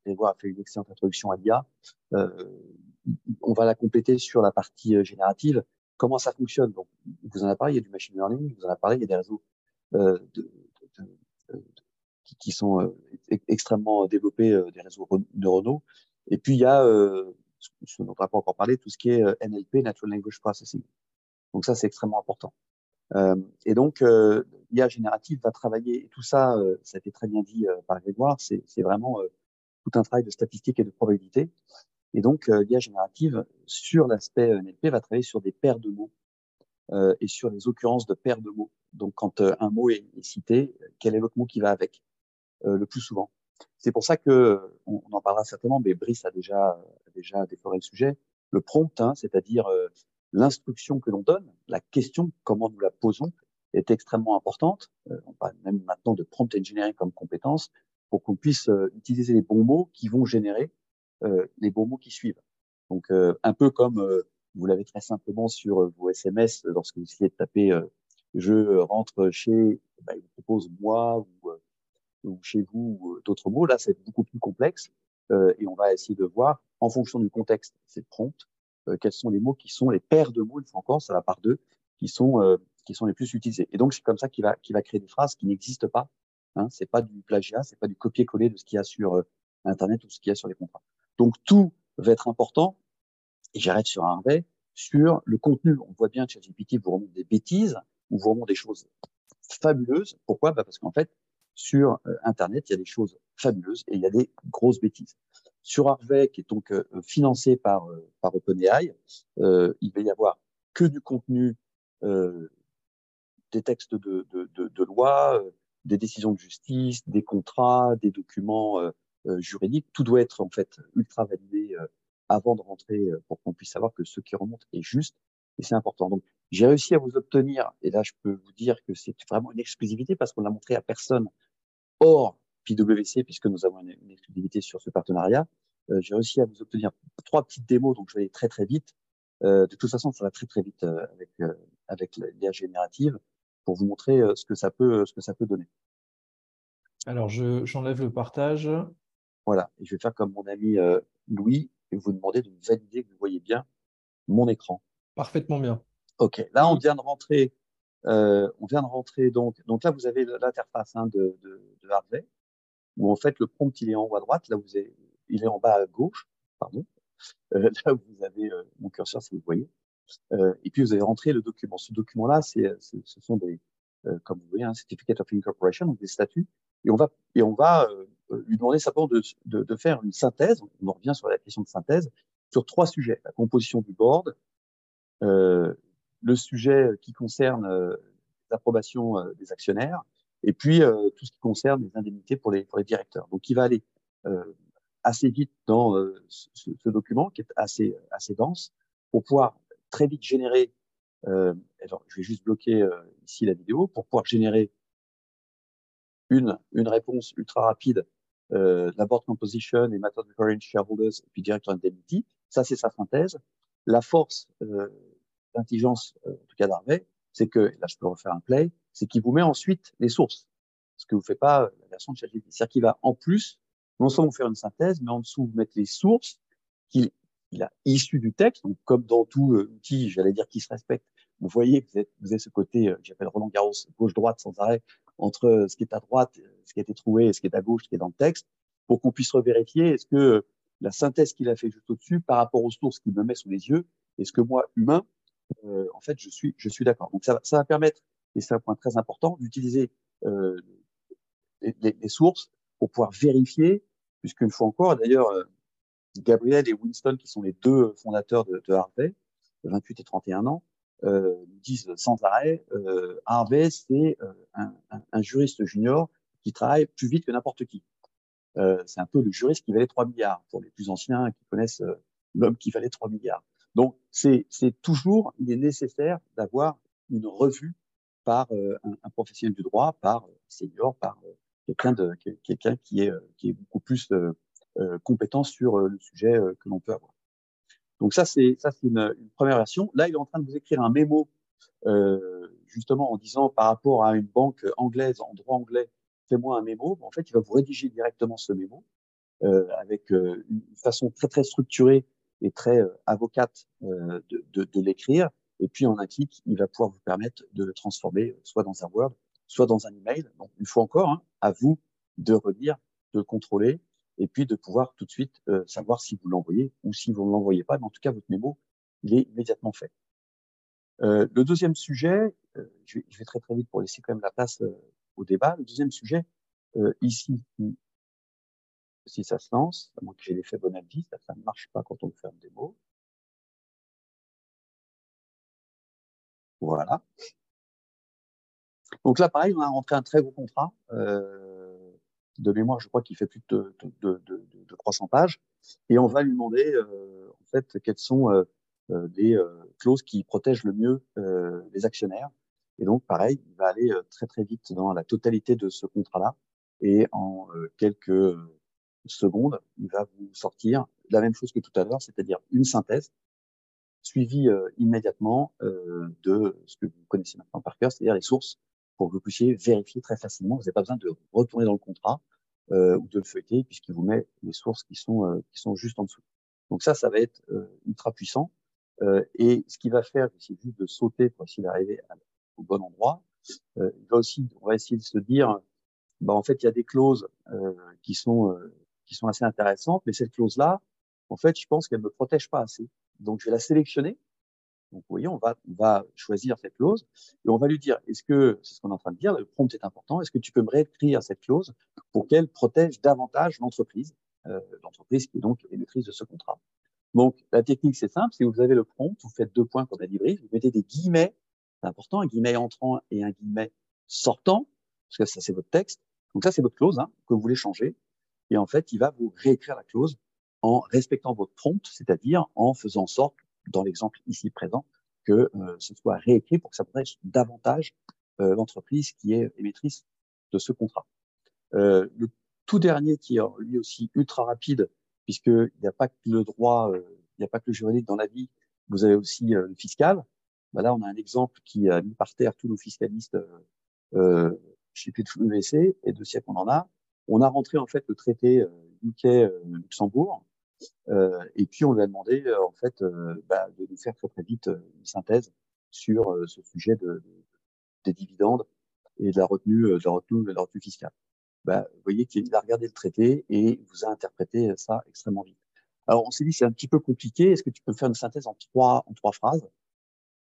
Grégoire a fait une excellente introduction à l'IA, on va la compléter sur la partie générative. Comment ça fonctionne? Donc, Vous en avez parlé, il y a du machine learning, vous en avez parlé, il y a des réseaux de, de, de, qui, sont euh, extrêmement développés, euh, des réseaux neuronaux. Et puis, il y a, euh, ce dont on n'a pas encore parlé, tout ce qui est NLP, Natural Language Processing. Donc ça, c'est extrêmement important. et donc, l'IA générative va travailler, et tout ça, ça a été très bien dit par Grégoire, c'est vraiment tout un travail de statistique et de probabilité. Et donc, l'IA générative, sur l'aspect NLP, va travailler sur des paires de mots et sur les occurrences de paires de mots. Donc, quand un mot est, cité, quel est l'autre mot qui va avec? euh, le plus souvent. C'est pour ça que on, en parlera certainement, mais Brice a déjà déjà défloré le sujet. Le prompt, hein, c'est-à-dire euh, l'instruction que l'on donne, la question, comment nous la posons, est extrêmement importante. Euh, on parle même maintenant de prompt engineering comme compétence pour qu'on puisse utiliser les bons mots qui vont générer les bons mots qui suivent. Donc un peu comme vous l'avez très simplement sur vos SMS lorsque vous essayez de taper je rentre chez, bah, il vous propose moi ou, ou chez vous d'autres mots. Là, c'est beaucoup plus complexe et on va essayer de voir en fonction du contexte, c'est prompt, quels sont les mots qui sont les paires de mots, une fois encore, ça va par deux, qui sont qui sont les plus utilisés. Et donc c'est comme ça qu'il va qu'il va créer des phrases qui n'existent pas. Hein, c'est pas du plagiat, c'est pas du copier-coller de ce qu'il y a sur Internet ou ce qu'il y a sur les contrats. Donc tout va être important. Et j'arrête sur un Harvey sur le contenu. On voit bien que ChatGPT vous remonte des bêtises ou vous remonte des choses fabuleuses. Pourquoi? Bah Parce qu'en fait, sur euh, Internet, il y a des choses fabuleuses et il y a des grosses bêtises. Sur Harvey, qui est donc euh, financé par, euh, par OpenAI, il va y avoir que du contenu, des textes de, de, de, de loi, des décisions de justice, des contrats, des documents juridiques. Tout doit être en fait ultra validé avant de rentrer pour qu'on puisse savoir que ce qui remonte est juste et c'est important. Donc, j'ai réussi à vous obtenir, et là, je peux vous dire que c'est vraiment une exclusivité parce qu'on l'a montré à personne hors PwC, puisque nous avons une, exclusivité sur ce partenariat. Euh, j'ai réussi à vous obtenir trois petites démos, donc je vais aller très très vite. Euh, de toute façon, ça va très très vite euh, avec avec l'IA générative pour vous montrer ce que ça peut ce que ça peut donner. Alors, j'enlève le partage. Voilà, et je vais faire comme mon ami Louis et vous demander de valider que vous voyez bien mon écran. Parfaitement bien. OK. Là, on vient de rentrer. Euh, on vient de rentrer donc. Donc là, vous avez l'interface hein, de, de, de, Harvey, où en fait le prompt il est en haut à droite. Là, vous avez, il est en bas à gauche. Pardon. Euh, là, vous avez euh, mon curseur, si vous voyez. Euh, et puis vous avez rentré le document. Ce document-là, c'est, ce sont des, euh, comme vous voyez, un certificate of incorporation, donc des statuts. Et on va et on va lui demander simplement de, de, de faire une synthèse. On revient sur la question de synthèse sur trois sujets la composition du board, euh, le sujet qui concerne euh, l'approbation euh, des actionnaires, et puis tout ce qui concerne les indemnités pour les, pour les directeurs. Donc, il va aller assez vite dans ce, ce, document qui est assez, assez dense pour pouvoir très vite générer. Euh, alors, je vais juste bloquer euh, ici la vidéo pour pouvoir générer une, une réponse ultra rapide. Euh, la board composition et matter of current shareholders et puis director indemnity. Ça, c'est sa synthèse. La force euh, d'intelligence, euh, en tout cas d'Harvey, c'est que, là je peux refaire un play, c'est qu'il vous met ensuite les sources. Ce que vous ne faites pas euh, la version de ChatGPT. C'est-à-dire qu'il va en plus, non seulement faire une synthèse, mais en dessous vous mettre les sources qu'il il a issues du texte. Donc, comme dans tout euh, outil, j'allais dire qui se respecte, vous voyez, vous, êtes, vous avez ce côté, j'appelle Roland Garros, gauche-droite sans arrêt, entre ce qui est à droite, ce qui a été trouvé, ce qui est à gauche, ce qui est dans le texte, pour qu'on puisse revérifier est-ce que la synthèse qu'il a fait juste au-dessus par rapport aux sources qu'il me met sous les yeux, est-ce que moi, humain, euh, en fait, je suis, je suis d'accord. Donc, ça, ça va permettre, et c'est un point très important, d'utiliser euh, les, sources pour pouvoir vérifier, puisqu'une fois encore, d'ailleurs, euh, Gabriel et Winston, qui sont les deux fondateurs de, de Harvey, 28 et 31 ans, euh, disent sans arrêt, euh, Harvey, c'est un, un, juriste junior qui travaille plus vite que n'importe qui. C'est un peu le juriste qui valait 3 milliards, pour les plus anciens qui connaissent l'homme qui valait 3 milliards. Donc, c'est toujours, il est nécessaire d'avoir une revue par euh, un, un, professionnel du droit, par euh, senior, par euh, quelqu'un de quelqu'un qui est qui est beaucoup plus euh, compétent sur le sujet que l'on peut avoir. Donc ça c'est ça c'est une, une, première version. Là, il est en train de vous écrire un mémo justement en disant par rapport à une banque anglaise en droit anglais, fais-moi un mémo. En fait, il va vous rédiger directement ce mémo avec une façon très très structurée et très euh, avocate euh, de, de, de l'écrire. Et puis en un clic, il va pouvoir vous permettre de le transformer euh, soit dans un Word, soit dans un email. Donc une fois encore, hein, à vous de relire, de le contrôler, et puis de pouvoir tout de suite euh, savoir si vous l'envoyez ou si vous ne l'envoyez pas. Mais en tout cas, votre mémo, il est immédiatement fait. Euh, le deuxième sujet, euh, je, vais, je, vais, très très vite pour laisser quand même la place au débat. Le deuxième sujet, ici, si ça se lance, à que j'ai l'effet Bonaldi, ça, ça ne marche pas quand on fait un démo. Voilà. Donc là, pareil, on a rentré un très gros contrat. Euh, de mémoire, je crois qu'il fait plus de, de, de, de, 300 pages. Et on va lui demander, euh, en fait, quelles sont euh, les clauses qui protègent le mieux les actionnaires. Et donc, pareil, il va aller très, très vite dans la totalité de ce contrat-là. Et en quelques seconde, il va vous sortir la même chose que tout à l'heure, c'est-à-dire une synthèse suivi immédiatement de ce que vous connaissez maintenant par cœur, c'est-à-dire les sources, pour que vous puissiez vérifier très facilement. Vous n'avez pas besoin de retourner dans le contrat ou de le feuilleter, puisqu'il vous met les sources qui sont, qui sont juste en dessous. Donc ça, ça va être ultra puissant. et ce qui va faire, c'est juste de sauter pour essayer d'arriver au bon endroit. il va aussi, on va essayer de se dire, bah, en fait, il y a des clauses qui sont qui sont assez intéressantes, mais cette clause-là, en fait, je pense qu'elle me protège pas assez. Donc, je vais la sélectionner. Donc, vous voyez, on va, on va choisir cette clause et on va lui dire, est-ce que, c'est ce qu'on est en train de dire, le prompt est important, est-ce que tu peux me réécrire cette clause pour qu'elle protège davantage l'entreprise, euh, l'entreprise qui est donc émettrice de ce contrat. Donc, la technique, c'est simple, si vous avez le prompt, vous faites deux points comme a dit Brice, vous mettez des guillemets, c'est important, un guillemet entrant et un guillemet sortant, parce que ça, c'est votre texte. Donc, ça, c'est votre clause hein, que vous voulez changer. Et en fait, il va vous réécrire la clause en respectant votre prompt, c'est-à-dire en faisant en sorte, dans l'exemple ici présent, que euh, ce soit réécrit pour que ça protège davantage euh, l'entreprise qui est émettrice de ce contrat. Euh, le tout dernier qui est lui aussi ultra rapide, puisqu'il n'y a pas que le droit, il n'y a pas que le juridique dans la vie, vous avez aussi le fiscal. Bah là, on a un exemple qui a mis par terre tous nos fiscalistes chez PwC, et de siècles on en a. On a rentré en fait le traité UK-Luxembourg, euh, et puis on lui a demandé euh, en fait euh, bah, de nous faire très très vite une synthèse sur ce sujet de, des dividendes et de la retenue, de la retenue, de la retenue fiscale. Bah, vous voyez qu'il a regardé le traité et vous a interprété ça extrêmement vite. Alors on s'est dit c'est un petit peu compliqué. Est-ce que tu peux faire une synthèse en trois en trois phrases?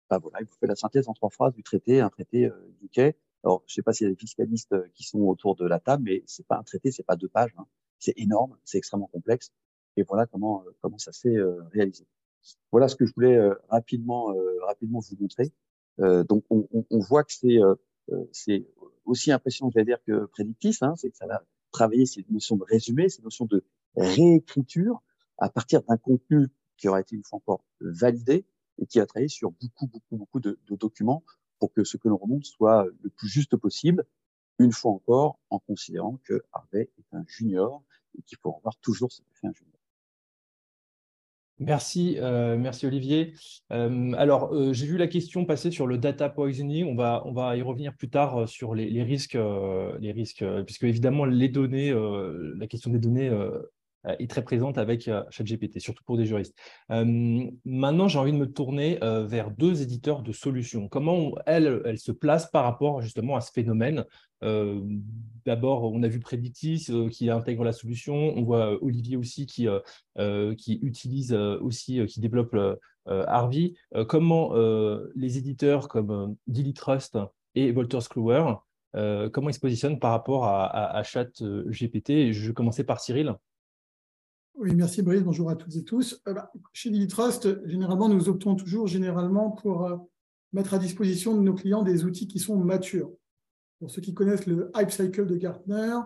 Bah, voilà, il vous fait la synthèse en trois phrases du traité, un traité UK. Alors je sais pas s'il y a des fiscalistes qui sont autour de la table, mais c'est pas un traité, c'est pas deux pages. Hein. C'est énorme, c'est extrêmement complexe. Et voilà comment, euh, comment ça s'est euh, réalisé. Voilà ce que je voulais euh, rapidement, rapidement vous montrer. donc, on, on, on, voit que c'est c'est aussi impressionnant, je vais dire, que prédictif. Hein, c'est que ça va travailler ces notions de résumé, ces notions de réécriture à partir d'un contenu qui aura été une fois encore validé et qui a travaillé sur beaucoup, beaucoup, beaucoup de documents pour que ce que l'on remonte soit le plus juste possible, une fois encore en considérant que Harvey est un junior et qu'il faut avoir toujours ce que fait un junior. Merci, euh, merci Olivier. Euh, alors, euh, j'ai vu la question passer sur le data poisoning. On va, on va y revenir plus tard sur les, les risques, les risques, puisque évidemment les données, la question des données est très présente avec euh, ChatGPT, surtout pour des juristes. Euh, maintenant, j'ai envie de me tourner vers deux éditeurs de solutions. Comment elles, se placent par rapport justement à ce phénomène? D'abord, on a vu Predictis qui intègre la solution. On voit Olivier aussi qui, qui utilise aussi, qui développe Harvey. comment les éditeurs comme Trust et Wolters Kluwer, comment ils se positionnent par rapport à ChatGPT? Je vais commencer par Cyril. Oui, merci Brice, bonjour à toutes et tous. Euh, bah, chez Trust, généralement, nous optons toujours généralement pour euh, mettre à disposition de nos clients des outils qui sont matures. Pour ceux qui connaissent le Hype Cycle de Gartner,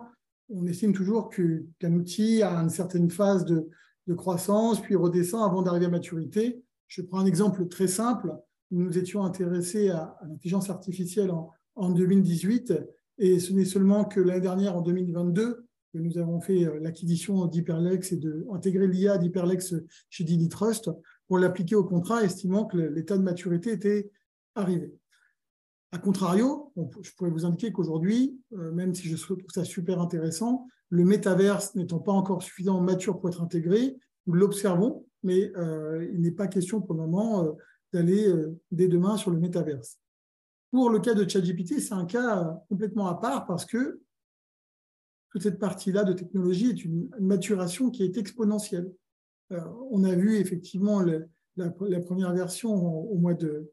on estime toujours qu'un outil a une certaine phase de, croissance, puis redescend avant d'arriver à maturité. Je prends un exemple très simple. Nous nous étions intéressés à, l'intelligence artificielle en 2018, et ce n'est seulement que l'année dernière, en 2022, nous avons fait euh, l'acquisition d'Hyperlex et d'intégrer l'IA d'Hyperlex chez Didi Trust pour l'appliquer au contrat, estimant que l'état de maturité était arrivé. A contrario, je pourrais vous indiquer qu'aujourd'hui, euh, même si je trouve ça super intéressant, le métaverse n'étant pas encore suffisamment mature pour être intégré, nous l'observons, mais euh, il n'est pas question pour le moment d'aller dès demain sur le métaverse. Pour le cas de ChatGPT, c'est un cas complètement à part parce que toute cette partie-là de technologie est une, maturation qui est exponentielle. Euh, on a vu effectivement la, première version au, mois de,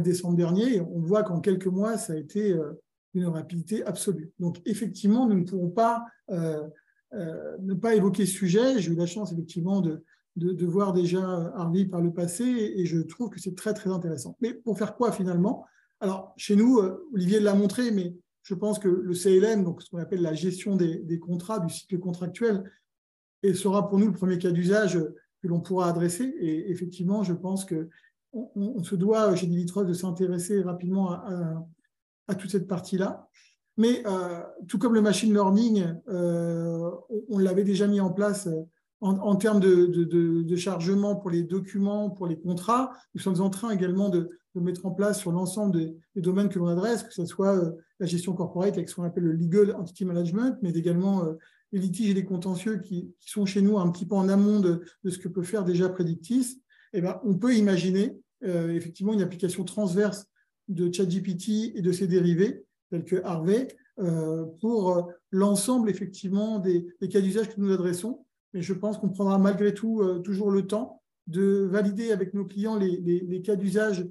décembre dernier. on voit qu'en quelques mois, ça a été euh, une rapidité absolue. Donc effectivement, nous ne pourrons pas euh, ne pas évoquer ce sujet. J'ai eu la chance effectivement de, de, voir déjà Harvey par le passé et je trouve que c'est très très intéressant. Mais pour faire quoi finalement? Alors chez nous, Olivier l'a montré, mais je pense que le CLM, donc ce qu'on appelle la gestion des, contrats, du cycle contractuel, sera pour nous le premier cas d'usage que l'on pourra adresser. Et effectivement, je pense qu'on on, se doit chez Divitros de s'intéresser rapidement à, toute cette partie-là. Mais euh, tout comme le machine learning, euh, on, l'avait déjà mis en place en, termes de, chargement pour les documents, pour les contrats. Nous sommes en train également de, mettre en place sur l'ensemble des, domaines que l'on adresse, que ce soit euh, la gestion corporate avec ce qu'on appelle le legal entity management, mais également euh, les litiges et les contentieux qui, sont chez nous un petit peu en amont de, ce que peut faire déjà Predictis. Eh ben, on peut imaginer euh, effectivement une application transverse de ChatGPT et de ses dérivés, tels que Harvey, pour l'ensemble effectivement des cas d'usage que nous adressons mais je pense qu'on prendra malgré tout euh, toujours le temps de valider avec nos clients les, cas d'usage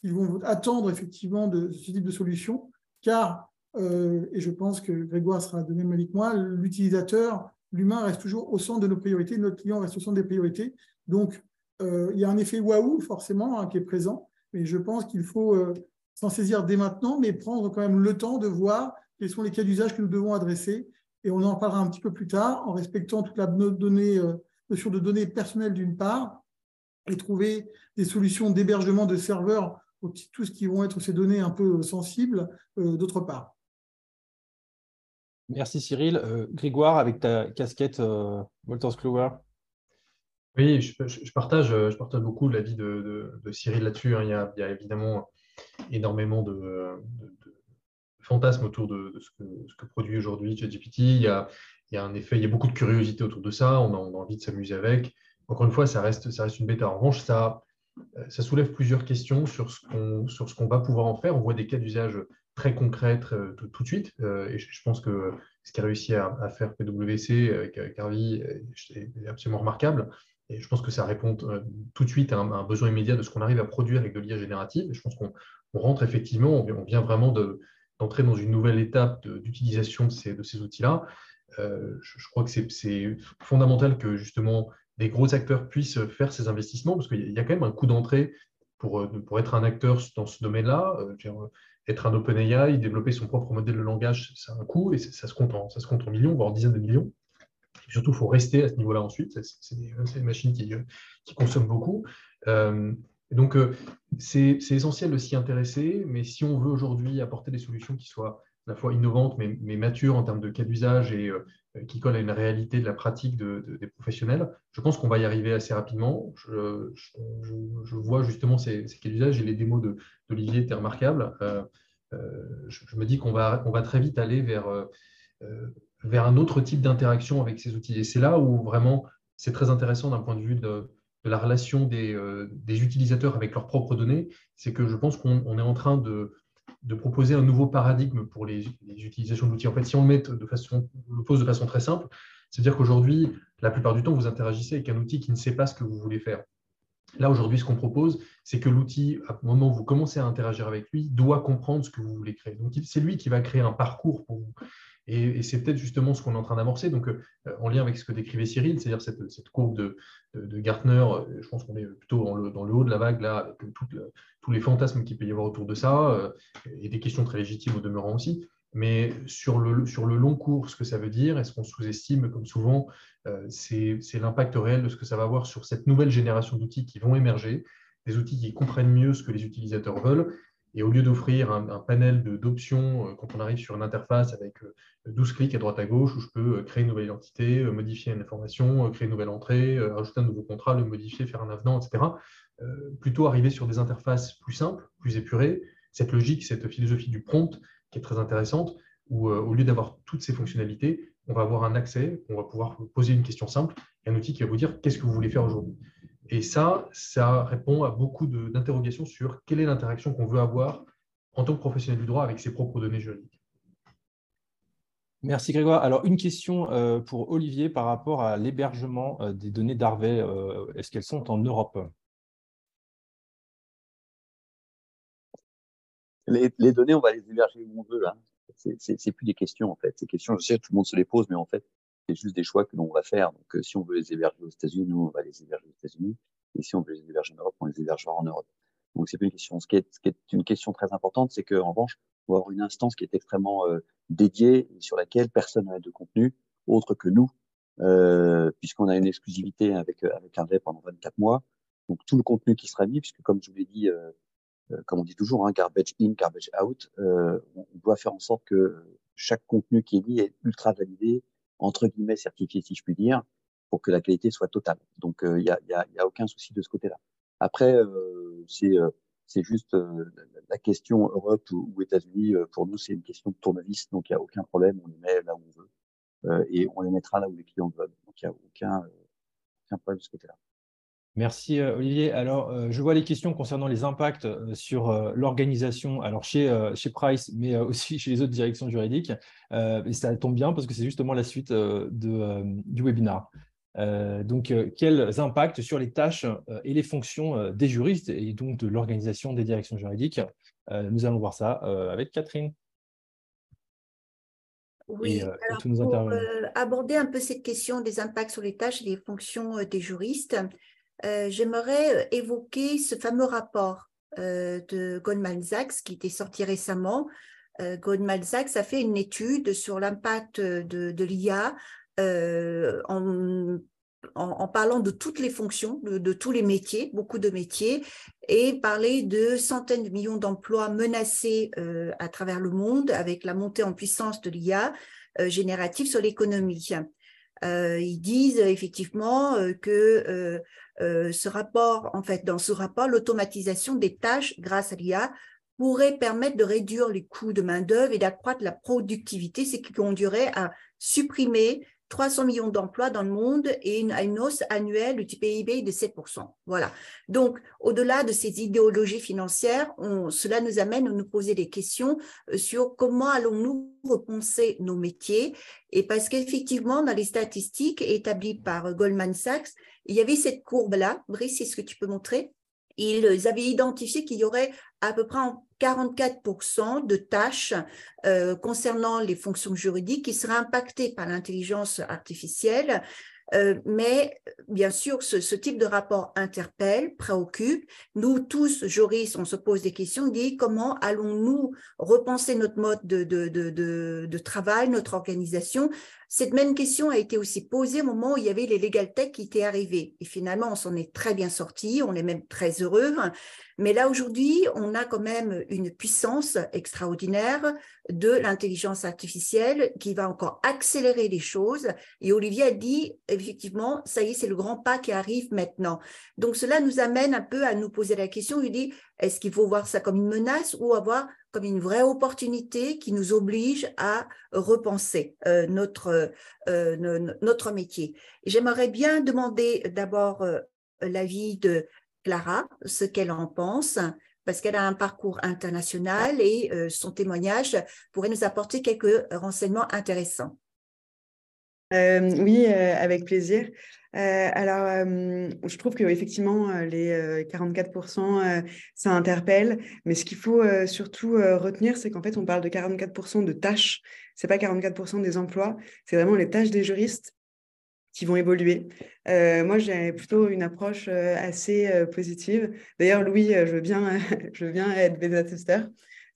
qu'ils vont attendre effectivement de ce type de solution, car, euh, et je pense que Grégoire sera de même avis que moi, l'utilisateur, l'humain reste toujours au centre de nos priorités, notre client reste au centre des priorités. Donc, euh, il y a un effet waouh forcément hein, qui est présent, mais je pense qu'il faut s'en saisir dès maintenant, mais prendre quand même le temps de voir quels sont les cas d'usage que nous devons adresser et on en parlera un petit peu plus tard, en respectant toute la donnée, euh, notion de données personnelles d'une part, et trouver des solutions d'hébergement de serveurs tout ce qui vont être ces données un peu sensibles euh, d'autre part. Merci Cyril. Euh, Grégoire, avec ta casquette Walters Clover. Oui, je, partage, je partage beaucoup l'avis de, de, Cyril là-dessus. Hein. Il, il, y a évidemment énormément de, fantasme autour de, ce, que, produit aujourd'hui ChatGPT. Il y, a, il y a un effet, il y a beaucoup de curiosité autour de ça. On a, envie de s'amuser avec. Encore une fois, ça reste, ça reste une bêta. En revanche, ça, ça soulève plusieurs questions sur ce qu'on va pouvoir en faire. On voit des cas d'usage très concrets tout, de suite. Euh, et je, pense que ce qu'a réussi à, faire PwC avec, Harvey est absolument remarquable. Et je pense que ça répond euh, tout de suite à un, besoin immédiat de ce qu'on arrive à produire avec de l'IA générative. Je pense qu'on rentre effectivement, on vient vraiment de, d'entrer dans une nouvelle étape d'utilisation de, ces, outils-là. Euh, je, crois que c'est fondamental que justement des gros acteurs puissent faire ces investissements parce qu'il y a quand même un coût d'entrée pour, euh, pour être un acteur dans ce domaine-là. Euh, être un OpenAI, développer son propre modèle de langage, c'est un coût et ça se, compte en, ça se compte en millions, voire dizaines de millions. Surtout, il faut rester à ce niveau-là ensuite. C'est des, machines qui, qui consomment beaucoup donc, euh, c'est essentiel de s'y intéresser, mais si on veut aujourd'hui apporter des solutions qui soient à la fois innovantes, mais, matures en termes de cas d'usage et euh, qui collent à une réalité de la pratique des professionnels, je pense qu'on va y arriver assez rapidement. Je, vois justement ces, cas d'usage et les démos d'Olivier étaient remarquables. Euh, je, me dis qu'on va, on va très vite aller vers, vers un autre type d'interaction avec ces outils. Et c'est là où vraiment c'est très intéressant d'un point de vue de, la relation euh, des, utilisateurs avec leurs propres données, c'est que je pense qu'on est en train de, proposer un nouveau paradigme pour les, utilisations d'outils. En fait, si on le, met de façon, le pose de façon très simple, c'est-à-dire qu'aujourd'hui, la plupart du temps, vous interagissez avec un outil qui ne sait pas ce que vous voulez faire. Là, aujourd'hui, ce qu'on propose, c'est que l'outil, un moment où vous commencez à interagir avec lui, doit comprendre ce que vous voulez créer. Donc, c'est lui qui va créer un parcours pour vous. Et, c'est peut-être justement ce qu'on est en train d'amorcer. Donc, euh, en lien avec ce que décrivait Cyril, c'est-à-dire cette, courbe de, Gartner, euh, je pense qu'on est plutôt dans le, haut de la vague, là, avec tous les fantasmes qu'il peut y avoir autour de ça, euh, et des questions très légitimes au demeurant aussi. Mais sur le, sur le long cours, ce que ça veut dire, est-ce qu'on sous-estime, comme souvent, c'est l'impact réel de ce que ça va avoir sur cette nouvelle génération d'outils qui vont émerger, des outils qui comprennent mieux ce que les utilisateurs veulent et au lieu d'offrir un, panel d'options, euh, quand on arrive sur une interface avec 12 euh, clics à droite à gauche, où je peux euh, créer une nouvelle identité, modifier une information, créer une nouvelle entrée, ajouter un nouveau contrat, le modifier, faire un avenant, etc., plutôt arriver sur des interfaces plus simples, plus épurées, cette logique, cette philosophie du prompt qui est très intéressante, où au lieu d'avoir toutes ces fonctionnalités, on va avoir un accès, on va pouvoir poser une question simple, un outil qui va vous dire qu'est-ce que vous voulez faire aujourd'hui. Et ça, ça répond à beaucoup d'interrogations sur quelle est l'interaction qu'on veut avoir en tant que professionnel du droit avec ses propres données juridiques. Merci Grégoire. Alors, une question euh, pour Olivier par rapport à l'hébergement euh, des données d'Arvey. Euh, est-ce qu'elles sont en Europe? Les, données, on va les héberger où on veut. Hein. Ce n'est plus des questions, en fait. Ces questions, je sais que tout le monde se les pose, mais en fait, c'est juste des choix que l'on va faire. Donc, euh, si on veut les héberger aux États-Unis, nous, on va les héberger aux États-Unis. Et si on veut les héberger en Europe, on les hébergera en Europe. Donc, c'est pas une question. Ce qui est, ce qui est une question très importante, c'est qu'en revanche, on va avoir une instance qui est extrêmement euh, dédiée et sur laquelle personne n'a de contenu autre que nous, euh, puisqu'on a une exclusivité avec avec Harvey pendant 24 mois. Donc, tout le contenu qui sera mis, puisque comme je vous l'ai dit, euh, euh comme on dit toujours, hein, garbage in, garbage out, on doit faire en sorte que chaque contenu qui est mis est ultra validé, entre guillemets certifié si je puis dire, pour que la qualité soit totale. Donc, il n'y a, y a, y a, aucun souci de ce côté-là. Après, c'est c'est juste la question Europe ou, États-Unis. pour nous, c'est une question de tournevis, donc il n'y a aucun problème. On les met là où on veut et on les mettra là où les clients veulent. Donc, il n'y a aucun, aucun problème de ce côté-là. Merci Olivier. Alors, je vois les questions concernant les impacts sur l'organisation, alors chez, chez Price, mais aussi chez les autres directions juridiques. et ça tombe bien parce que c'est justement la suite de, du webinaire. donc, quels impacts sur les tâches et les fonctions des juristes et donc de l'organisation des directions juridiques? Nous allons voir ça avec Catherine. Oui, alors pour aborder un peu cette question des impacts sur les tâches et les fonctions des juristes, euh, j'aimerais euh, évoquer ce fameux rapport euh, de Goldman Sachs qui était sorti récemment. Goldman Sachs a fait une étude sur l'impact de, l'IA en, parlant de toutes les fonctions, de, tous les métiers, beaucoup de métiers, et parler de centaines de millions d'emplois menacés à travers le monde avec la montée en puissance de l'IA générative sur l'économie. Ils disent effectivement que euh, ce rapport, en fait, dans ce rapport, l'automatisation des tâches grâce à l'IA pourrait permettre de réduire les coûts de main-d'œuvre et d'accroître la productivité, ce qui conduirait à supprimer 300 millions d'emplois dans le monde et une, hausse annuelle du PIB de 7%. Voilà. Donc, au-delà de ces idéologies financières, cela nous amène à nous poser des questions euh, sur comment allons-nous repenser nos métiers. Et parce qu'effectivement, dans les statistiques établies par Goldman Sachs, il y avait cette courbe-là. Brice, est-ce que tu peux montrer? Ils avaient identifié qu'il y aurait à peu près 44% de tâches euh, concernant les fonctions juridiques qui seraient impactées par l'intelligence artificielle euh, mais bien sûr, ce, type de rapport interpelle, préoccupe. Nous tous, juristes, on se pose des questions, on dit comment allons-nous repenser notre mode de, de, de, de, travail, notre organisation Cette même question a été aussi posée au moment où il y avait les legal tech qui étaient arrivés. Et finalement, on s'en est très bien sorti, on est même très heureux. Mais là, aujourd'hui, on a quand même une puissance extraordinaire de l'intelligence artificielle qui va encore accélérer les choses. Et Olivier a dit, effectivement, ça y est, c'est le grand pas qui arrive maintenant. Donc, cela nous amène un peu à nous poser la question, il dit, est-ce qu'il faut voir ça comme une menace ou avoir comme une vraie opportunité qui nous oblige à repenser euh, notre, euh, notre métier? J'aimerais bien demander d'abord euh, l'avis de Clara ce qu'elle en pense, parce qu'elle a un parcours international et son témoignage pourrait nous apporter quelques renseignements intéressants. Oui, avec plaisir. Alors, je trouve qu'effectivement, les 44%, ça interpelle, mais ce qu'il faut surtout retenir, c'est qu'en fait, on parle de 44% de tâches, c'est pas 44% des emplois, c'est vraiment les tâches des juristes qui vont évoluer. Euh, moi, j'ai plutôt une approche euh, assez euh, positive. D'ailleurs, Louis, je veux bien être bêta-testeur.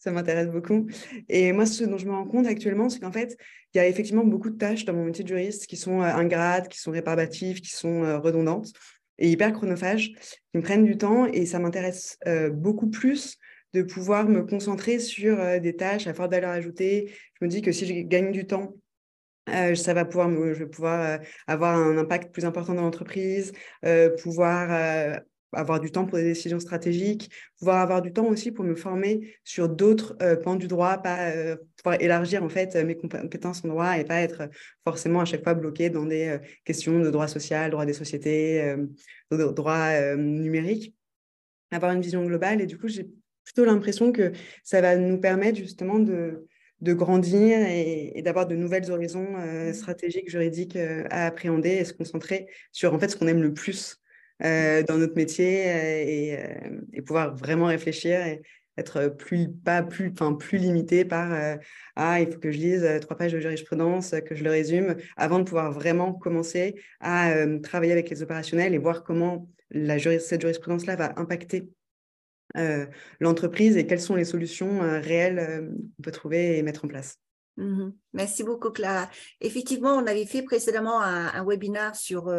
Ça m'intéresse beaucoup. Et moi, ce dont je me rends compte actuellement, c'est qu'en fait, il y a effectivement beaucoup de tâches dans mon métier de juriste qui sont ingrates, qui sont réparbatives, qui sont redondantes et hyper chronophages, qui me prennent du temps. Et ça m'intéresse beaucoup plus de pouvoir me concentrer sur des tâches à forte valeur ajoutée. Je me dis que si je gagne du temps euh, ça va pouvoir, je vais pouvoir euh, avoir un impact plus important dans l'entreprise, euh, pouvoir avoir du temps pour des décisions stratégiques, pouvoir avoir du temps aussi pour me former sur d'autres pans du droit, pas pouvoir élargir en fait mes compétences en droit et pas être forcément à chaque fois bloqué dans des questions de droit social, droit des sociétés, de droit numérique. Avoir une vision globale et du coup j'ai plutôt l'impression que ça va nous permettre justement de de grandir et, d'avoir de nouvelles horizons euh, mmh. stratégiques, juridiques euh, à appréhender et se concentrer sur en fait ce qu'on aime le plus euh, dans notre métier et, pouvoir vraiment réfléchir et être plus pas plus enfin plus limité par ah il faut que je lise trois pages de jurisprudence que je le résume avant de pouvoir vraiment commencer à travailler avec les opérationnels et voir comment la cette jurisprudence là va impacter euh, l'entreprise et quelles sont les solutions euh, réelles euh, qu'on peut trouver et mettre en place. Mmh Merci beaucoup, Clara. Effectivement, on avait fait précédemment un, webinaire sur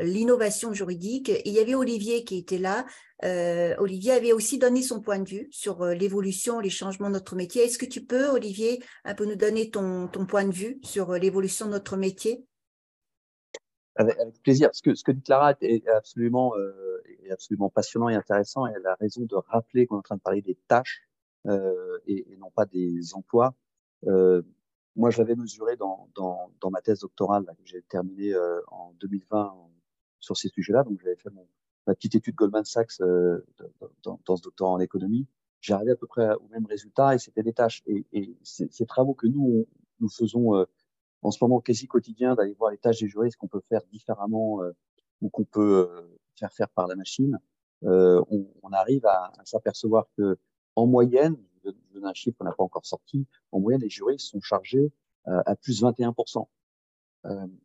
l'innovation juridique et il y avait Olivier qui était là. Olivier avait aussi donné son point de vue sur l'évolution, les changements de notre métier. Est-ce que tu peux, Olivier, un peu nous donner ton, point de vue sur l'évolution de notre métier? Avec, plaisir. Ce que, dit Clara est absolument, euh, passionnant et intéressant. Et elle a raison de rappeler qu'on est en train de parler des tâches euh, et, non pas des emplois. Euh, moi, je l'avais mesuré dans, dans, dans, ma thèse doctorale là, que j'ai terminée euh, en 2020 sur ces sujets-là. Donc, j'avais fait mon, ma petite étude Goldman Sachs euh, dans, dans, ce doctorat en économie. Arrivé à peu près au même résultat et c'était des tâches. Et, et ces travaux que nous, nous faisons en ce moment quasi quotidien d'aller voir les tâches des juristes qu'on peut faire différemment euh, ou qu'on peut euh, faire faire par la machine, euh, on, on, arrive à, à s'apercevoir que en moyenne, je donne un chiffre qu'on n'a pas encore sorti, en moyenne les juristes sont chargés à plus 21%.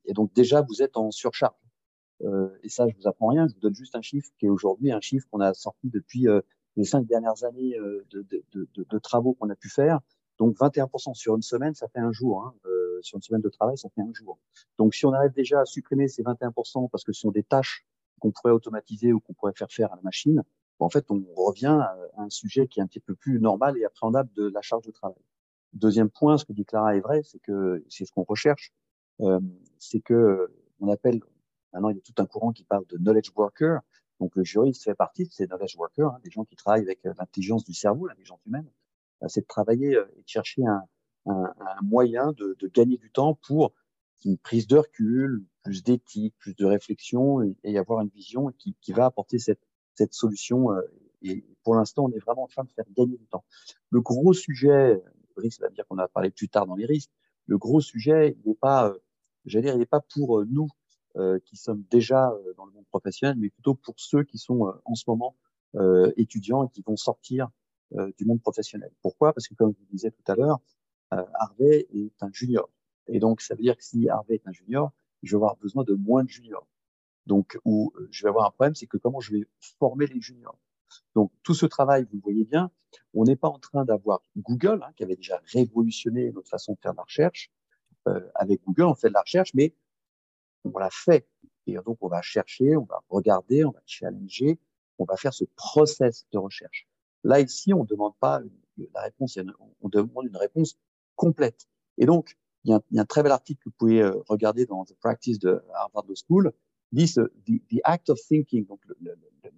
et donc déjà vous êtes en surcharge. et ça, je vous apprends rien, je vous donne juste un chiffre qui est aujourd'hui un chiffre qu'on a sorti depuis les cinq dernières années de, de, de, de travaux qu'on a pu faire. Donc 21% sur une semaine, ça fait un jour. Hein. Euh, sur une semaine de travail, ça fait un jour. Donc si on arrive déjà à supprimer ces 21% parce que ce sont des tâches qu'on pourrait automatiser ou qu'on pourrait faire faire à la machine, en fait, on revient à un sujet qui est un petit peu plus normal et appréhendable de la charge de travail. Deuxième point, ce que dit Clara est vrai, c'est que c'est ce qu'on recherche, euh, c'est que on appelle maintenant il y a tout un courant qui parle de knowledge worker. Donc le juriste fait partie de ces knowledge workers, hein, des gens qui travaillent avec euh, l'intelligence du cerveau, l'intelligence humaine. Euh, c'est de travailler euh, et de chercher un, un, un moyen de, de, gagner du temps pour une prise de recul, plus d'éthique, plus de réflexion et, et, avoir une vision qui, qui va apporter cette, cette solution. Euh, et pour l'instant, on est vraiment en train de faire gagner du temps. Le gros sujet, Brice va dire qu'on a parlé plus tard dans les risques, le gros sujet, n'est pas, j'allais dire, il n'est pas pour nous euh, qui sommes déjà dans le monde professionnel, mais plutôt pour ceux qui sont euh, en ce moment euh, étudiants et qui vont sortir euh, du monde professionnel. Pourquoi? Parce que comme je vous disais tout à l'heure, euh, Harvey est un junior. Et donc, ça veut dire que si Harvey est un junior, je vais avoir besoin de moins de juniors. Donc, où euh, je vais avoir un problème, c'est que comment je vais former les juniors. Donc, tout ce travail, vous le voyez bien, on n'est pas en train d'avoir Google, hein, qui avait déjà révolutionné notre façon de faire de la recherche. Euh, avec Google, on fait de la recherche, mais on l'a fait. Et donc, on va chercher, on va regarder, on va challenger, on va faire ce process de recherche. Là, ici, on ne demande pas la réponse, on demande une réponse complète. Et donc, il y a un, très bel article que vous pouvez euh, regarder dans The Practice de Harvard School, ce, the, act of thinking, donc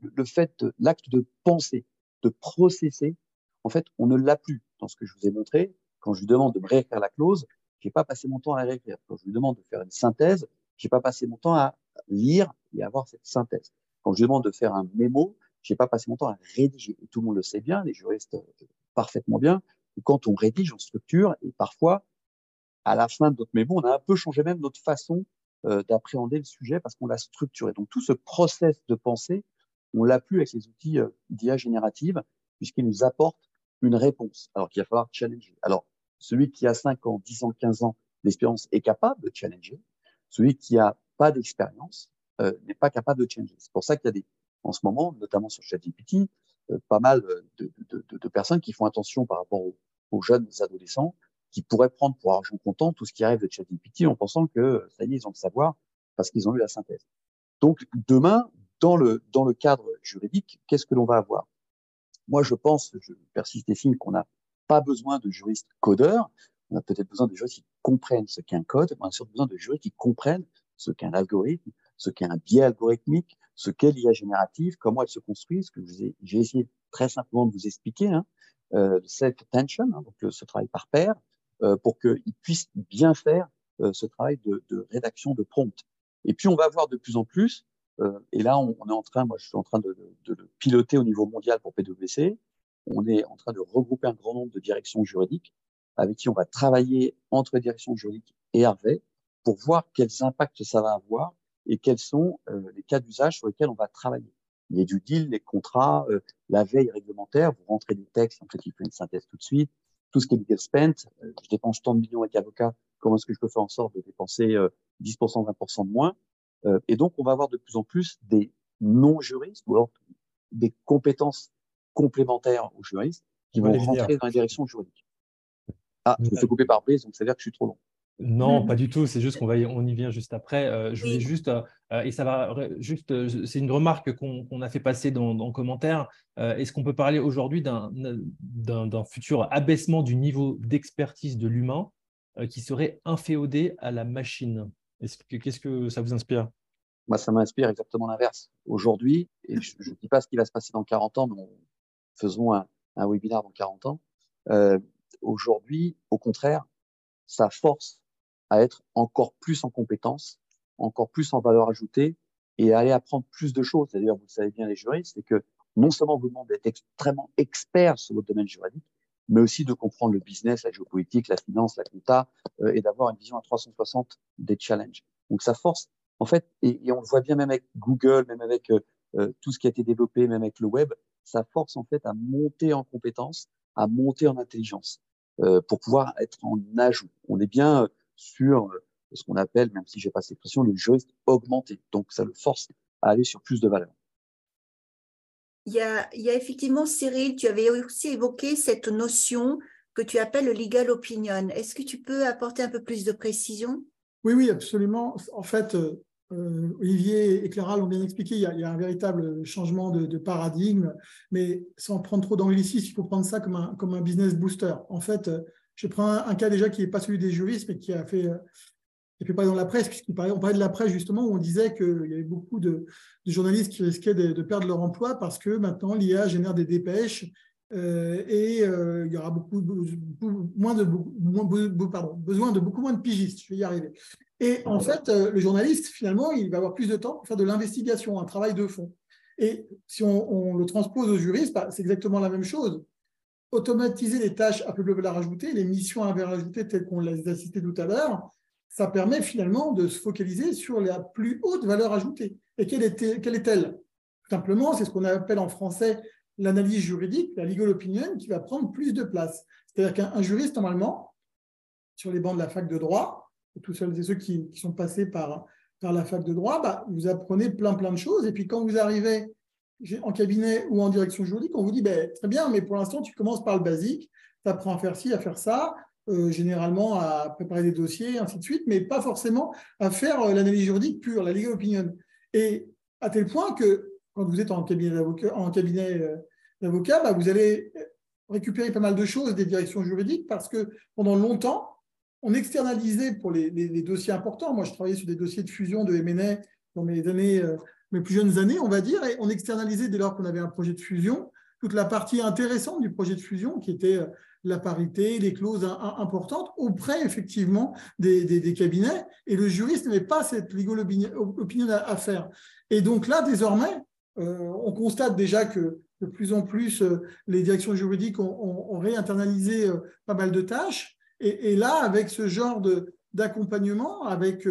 le, fait, l'acte de penser, de processer, en fait, on ne l'a plus dans ce que je vous ai montré. Quand je lui demande de me réécrire la clause, j'ai pas passé mon temps à réécrire. Quand je lui demande de faire une synthèse, j'ai pas passé mon temps à lire et avoir cette synthèse. Quand je lui demande de faire un mémo, j'ai pas passé mon temps à rédiger. Tout le monde le sait bien, les juristes euh, parfaitement bien, quand on rédige, on structure, et parfois, à la fin de notre mémo, on a un peu changé même notre façon d'appréhender le sujet parce qu'on l'a structuré. Donc tout ce process de pensée, on l'a plus avec les outils euh, d'IA générative, puisqu'ils nous apportent une réponse, alors qu'il va falloir challenger. Alors, celui qui a 5 ans, 10 ans, 15 ans d'expérience est capable de challenger. Celui qui a pas d'expérience euh, n'est pas capable de challenger. C'est pour ça qu'il y a des en ce moment, notamment sur ChatGPT, euh, pas mal de, de, de, de, personnes qui font attention par rapport aux, jeunes adolescents qui pourraient prendre pour argent comptant tout ce qui arrive de ChatGPT en pensant que ça y est, ils ont le savoir parce qu'ils ont eu la synthèse. Donc demain, dans le, dans le cadre juridique, qu'est-ce que l'on va avoir? Moi, je pense, je persiste et signe qu'on n'a pas besoin de juristes codeurs, on a peut-être besoin de juristes qui comprennent ce qu'est un code, on a surtout besoin de juristes qui comprennent ce qu'est un algorithme, ce qu'est un biais algorithmique, ce qu'est l'IA générative, comment elle se construit, ce que j'ai essayé très simplement de vous expliquer, hein, euh, self-attention, hein, donc ce travail par pair, euh, pour qu'il puisse bien faire euh, ce travail de, de, rédaction de prompt. Et puis on va voir de plus en plus, euh, et là on, est en train, moi je suis en train de, de, de, piloter au niveau mondial pour PwC, on est en train de regrouper un grand nombre de directions juridiques avec qui on va travailler entre directions juridiques et Harvey pour voir quels impacts ça va avoir et quels sont euh, les cas d'usage sur lesquels on va travailler. Il y a du deal, les contrats, euh, la veille réglementaire, vous rentrez des textes, en fait, il fait une synthèse tout de suite. Tout ce qui est legal spent, euh, je dépense tant de millions avec avocat, comment est-ce que je peux faire en sorte de dépenser 10%, 20% de moins Et donc, on va avoir de plus en plus des non-juristes ou alors des compétences complémentaires aux juristes qui vont rentrer dans la direction juridique. Ah, je me fais couper par brise, donc ça veut dire que je suis trop long. Non, mmh. pas du tout. C'est juste qu'on va y, on y vient juste après. Euh, je voulais juste, euh, et ça va juste, euh, c'est une remarque qu'on qu a fait passer dans, dans commentaire. Euh, Est-ce qu'on peut parler aujourd'hui d'un futur abaissement du niveau d'expertise de l'humain euh, qui serait inféodé à la machine? Qu'est-ce que, que ça vous inspire? Moi, ça m'inspire exactement l'inverse. Aujourd'hui, et je ne dis pas ce qui va se passer dans 40 ans, mais faisons un, un webinaire dans 40 ans. Euh, Aujourd'hui, au contraire, ça force à être encore plus en compétence, encore plus en valeur ajoutée et à aller apprendre plus de choses. D'ailleurs, vous le savez bien, les juristes, c'est que non seulement vous demandez d'être extrêmement expert sur votre domaine juridique, mais aussi de comprendre le business, la géopolitique, la finance, la compta, euh, et d'avoir une vision à 360 des challenges. Donc ça force, en fait, et, on le voit bien même avec Google, même avec euh, euh, tout ce qui a été développé, même avec le web, ça force en fait à monter en compétences, à monter en intelligence, pour pouvoir être en ajout. On est bien sur ce qu'on appelle, même si j'ai pas cette expression, le juriste augmenté. Donc ça le force à aller sur plus de valeur. Il y, a, il y a effectivement, Cyril, tu avais aussi évoqué cette notion que tu appelles le legal opinion. Est-ce que tu peux apporter un peu plus de précision? Oui, oui, absolument. En fait, euh, Olivier et Clara l'ont bien expliqué, il y, a, un véritable changement de, paradigme, mais sans prendre trop d'anglicisme, il faut prendre ça comme un, comme un business booster. En fait, je prends un, cas déjà qui n'est pas celui des juristes, mais qui a fait et puis pas dans la presse, puisqu'on parlait, on parlait de la presse justement, où on disait qu'il y avait beaucoup de, journalistes qui risquaient de, perdre leur emploi parce que maintenant l'IA génère des dépêches euh, et euh, il y aura beaucoup, moins de, besoin de beaucoup moins de pigistes. Je vais y arriver. Et en fait, euh, le journaliste, finalement, il va avoir plus de temps pour faire de l'investigation, un travail de fond. Et si on, le transpose aux juristes, bah, c'est exactement la même chose. Automatiser les tâches à peu valeur ajoutée, les missions à valeur ajoutée telles qu'on les a citées tout à l'heure, ça permet finalement de se focaliser sur la plus haute valeur ajoutée. Et quelle est-elle? Simplement, c'est ce qu'on appelle en français l'analyse juridique, la legal opinion, qui va prendre plus de place. C'est-à-dire qu'un juriste, normalement, sur les bancs de la fac de droit, tous ceux et ceux qui, sont passés par, par la fac de droit, bah, vous apprenez plein plein de choses. Et puis quand vous arrivez en cabinet ou en direction juridique, on vous dit ben, très bien, mais pour l'instant, tu commences par le basique, tu apprends à faire ci, à faire ça, euh, généralement à préparer des dossiers, ainsi de suite, mais pas forcément à faire euh, l'analyse juridique pure, la legal opinion. Et à tel point que quand vous êtes en cabinet d'avocat, euh, bah, vous allez récupérer pas mal de choses des directions juridiques parce que pendant longtemps, on externalisait pour les, dossiers importants. Moi, je travaillais sur des dossiers de fusion de M&A dans mes années, plus jeunes années, on va dire, et on externalisait dès lors qu'on avait un projet de fusion toute la partie intéressante du projet de fusion qui était la parité, les clauses importantes auprès effectivement des, cabinets. Et le juriste n'avait pas cette legal opinion à, faire. Et donc là, désormais, euh, on constate déjà que de plus en plus, euh, les directions juridiques ont, réinternalisé euh, pas mal de tâches. Et, là, avec ce genre d'accompagnement, avec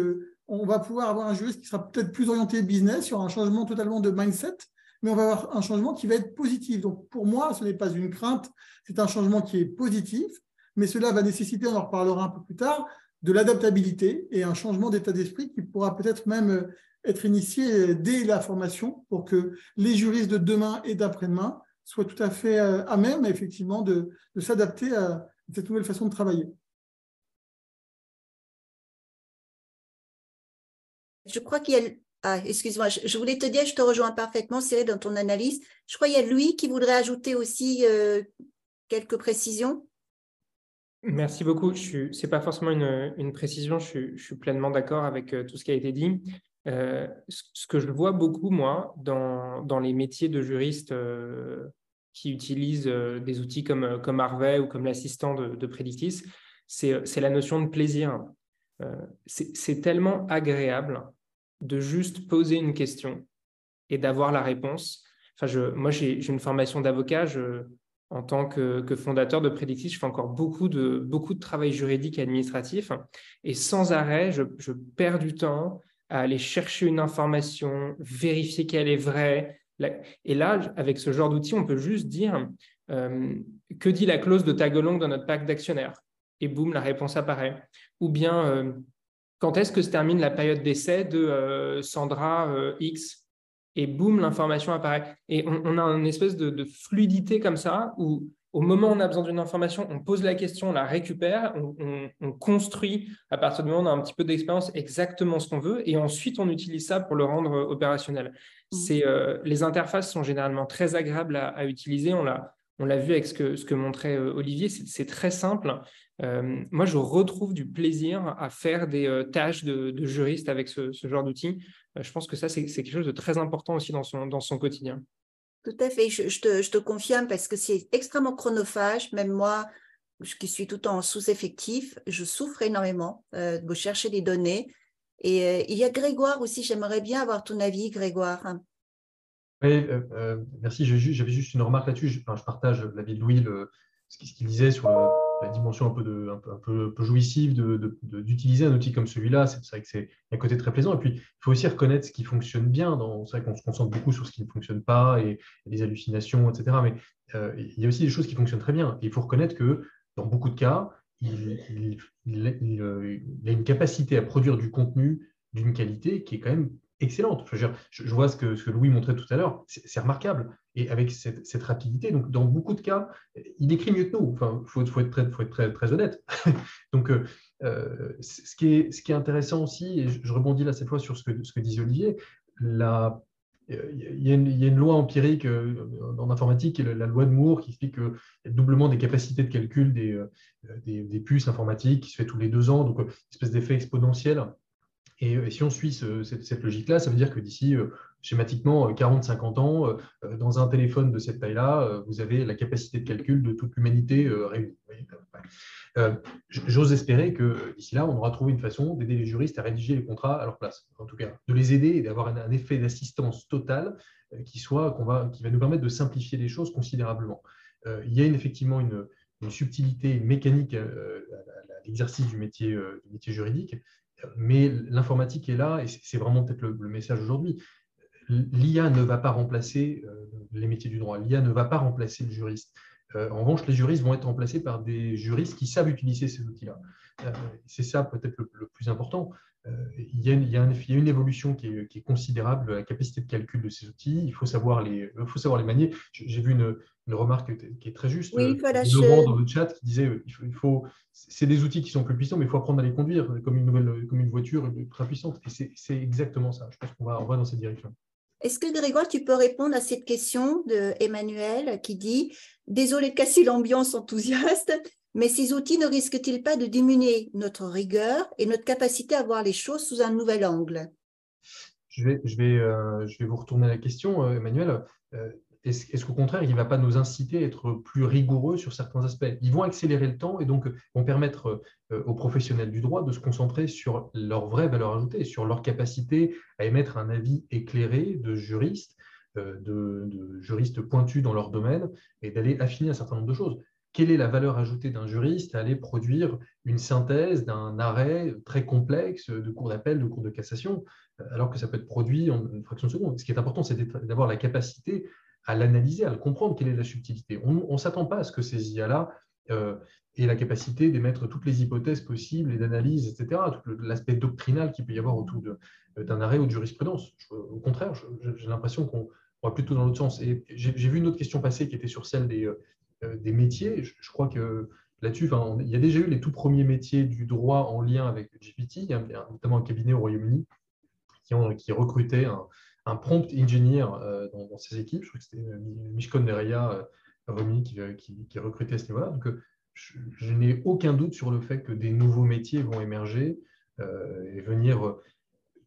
on va pouvoir avoir un juriste qui sera peut-être plus orienté business sur un changement totalement de mindset mais on va avoir un changement qui va être positif. Donc pour moi, ce n'est pas une crainte, c'est un changement qui est positif, mais cela va nécessiter, on en reparlera un peu plus tard, de l'adaptabilité et un changement d'état d'esprit qui pourra peut-être même euh, être initié dès la formation pour que les juristes de demain et d'après-demain soient tout à fait euh, à même, effectivement, de, de s'adapter à cette nouvelle façon de travailler. Je crois qu'il y a ah, excuse-moi, je, voulais te dire, je te rejoins parfaitement, Cyril, dans ton analyse. Je crois qu'il y a Louis qui voudrait ajouter aussi euh, quelques précisions. Merci beaucoup. Ce n'est pas forcément une, précision, je, suis pleinement d'accord avec euh, tout ce qui a été dit. Euh, ce que je vois beaucoup, moi, dans, les métiers de juriste qui utilisent des outils comme, comme Harvey ou comme l'assistant de, de Predictis, c'est la notion de plaisir. c'est tellement agréable de juste poser une question et d'avoir la réponse. Enfin, je, moi, j'ai une formation d'avocat. En tant que, fondateur de Predictis, je fais encore beaucoup de, beaucoup de travail juridique et administratif. Et sans arrêt, je, perds du temps à aller chercher une information, vérifier qu'elle est vraie. Et là, avec ce genre d'outil, on peut juste dire euh, que dit la clause de tag along dans notre pacte d'actionnaires? Et boum, la réponse apparaît. Ou bien, euh, quand est-ce que se termine la période d'essai de euh, Sandra euh, X Et boum, l'information apparaît. Et on, a une espèce de, fluidité comme ça, où au moment où on a besoin d'une information, on pose la question, on la récupère, on, construit à partir du moment où on a un petit peu d'expérience exactement ce qu'on veut, et ensuite on utilise ça pour le rendre euh, opérationnel. Mmh. C'est, les interfaces sont généralement très agréables à, utiliser. On l'a, on l'a vu avec ce que, montrait Olivier, c'est très simple. moi, je retrouve du plaisir à faire des tâches de, juriste avec ce, genre d'outils. je pense que ça, c'est quelque chose de très important aussi dans son, quotidien. Tout à fait, je, te, confirme parce que c'est extrêmement chronophage. Même moi, qui suis tout le temps en sous-effectif, je souffre énormément euh, de chercher des données. Et euh, il y a Grégoire aussi, j'aimerais bien avoir ton avis, Grégoire. Oui, euh, merci. J'avais juste une remarque là-dessus. Je, partage l'avis de Louis, ce qu'il disait sur la dimension un peu, de, un peu, peu, jouissive d'utiliser un outil comme celui-là. C'est vrai que c'est un côté très plaisant. Et puis, il faut aussi reconnaître ce qui fonctionne bien. C'est vrai qu'on se concentre beaucoup sur ce qui ne fonctionne pas et, les hallucinations, etc. Mais il y a aussi des choses qui fonctionnent très bien. Et il faut reconnaître que dans beaucoup de cas, il, a une capacité à produire du contenu d'une qualité qui est quand même excellente. Je, vois ce que, Louis montrait tout à l'heure, c'est remarquable. Et avec cette, rapidité, donc dans beaucoup de cas, il écrit mieux que nous. Enfin, il faut, être, très, honnête. donc, euh, euh, ce, qui est, intéressant aussi, et je, rebondis là cette fois sur ce que, ce disait Olivier, il y, a une, loi empirique euh, en informatique, la loi de Moore, qui explique que le doublement des capacités de calcul des, euh, des, puces informatiques qui se fait tous les deux ans, donc une espèce d'effet exponentiel. Et, si on suit cette, logique-là, ça veut dire que d'ici schématiquement 40-50 ans, dans un téléphone de cette taille-là, vous avez la capacité de calcul de toute l'humanité réunie. Euh, j'ose espérer que d'ici là, on aura trouvé une façon d'aider les juristes à rédiger les contrats à leur place, en tout cas, de les aider et d'avoir un, effet d'assistance totale euh, qui, soit, va, qui va nous permettre de simplifier les choses considérablement. Euh, il y a effectivement une, subtilité, mécanique à, l'exercice du métier, du métier juridique, mais l'informatique est là et c'est vraiment peut-être le, message aujourd'hui. L'IA ne va pas remplacer les métiers du droit, l'IA ne va pas remplacer le juriste. Euh, en revanche, les juristes vont être remplacés par des juristes qui savent utiliser ces outils-là. Euh, c'est ça peut-être le, plus important. Euh, il y, a, une évolution qui est, considérable la capacité de calcul de ces outils. Il faut savoir les, faut savoir les manier. J'ai vu une, remarque qui est très juste. Oui, voilà, dans le chat qui disait il faut, c'est des outils qui sont plus puissants, mais il faut apprendre à les conduire comme une nouvelle, comme une voiture très puissante. Et c'est exactement ça. Je pense qu'on va, on va dans cette direction. Est-ce que Grégoire, tu peux répondre à cette question de Emmanuel qui dit Désolé de casser l'ambiance enthousiaste, mais ces outils ne risquent-ils pas de diminuer notre rigueur et notre capacité à voir les choses sous un nouvel angle? Je vais, je, vais, euh, je vais vous retourner la question, euh, Emmanuel. Euh, est-ce qu'au contraire, il ne va pas nous inciter à être plus rigoureux sur certains aspects? Ils vont accélérer le temps et donc vont permettre aux professionnels du droit de se concentrer sur leur vraie valeur ajoutée, sur leur capacité à émettre un avis éclairé de juristes, euh, de, juristes pointus dans leur domaine et d'aller affiner un certain nombre de choses. Quelle est la valeur ajoutée d'un juriste à aller produire une synthèse d'un arrêt très complexe de cours d'appel, de cours de cassation, alors que ça peut être produit en une fraction de seconde Ce qui est important, c'est d'avoir la capacité à l'analyser, à le comprendre, quelle est la subtilité. On ne s'attend pas à ce que ces IA-là euh, aient la capacité d'émettre toutes les hypothèses possibles et d'analyse, etc., tout l'aspect doctrinal qu'il peut y avoir autour euh, d'un arrêt ou de jurisprudence. au contraire, j'ai l'impression qu'on va plutôt dans l'autre sens. Et j'ai vu une autre question passer qui était sur celle des, euh, des métiers. Je, crois que là-dessus, il y a déjà eu les tout premiers métiers du droit en lien avec GPT, notamment un cabinet au Royaume-Uni qui, qui recrutait un, prompt engineer euh, dans, ses équipes. Je crois que c'était euh, Mishkon Nereya euh, qui, recrutait à ce niveau-là. Donc, je, n'ai aucun doute sur le fait que des nouveaux métiers vont émerger et venir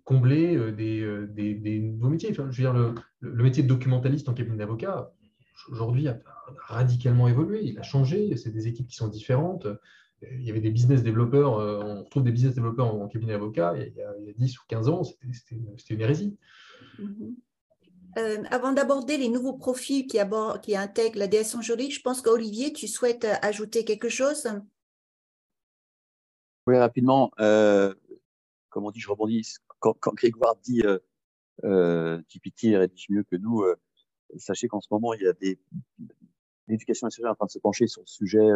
combler des, des, nouveaux métiers. je veux dire, le, le, métier de documentaliste en cabinet d'avocat, aujourd'hui, a radicalement évolué. Il a changé. C'est des équipes qui sont différentes. Il y avait des business développeurs, on retrouve des business développeurs en cabinet d'avocat il, y a 10 ou 15 ans, c'était une hérésie. Mhm. Euh, avant d'aborder les nouveaux profils qui, qui intègrent la DS juridique, je pense qu'Olivier, tu souhaites euh, ajouter quelque chose? Oui, rapidement. Euh, comme on dit, je rebondis. Quand, Grégoire dit euh, GPT rédige mieux que nous, sachez qu'en ce moment, il y a des l'éducation nationale en train de se pencher sur le sujet.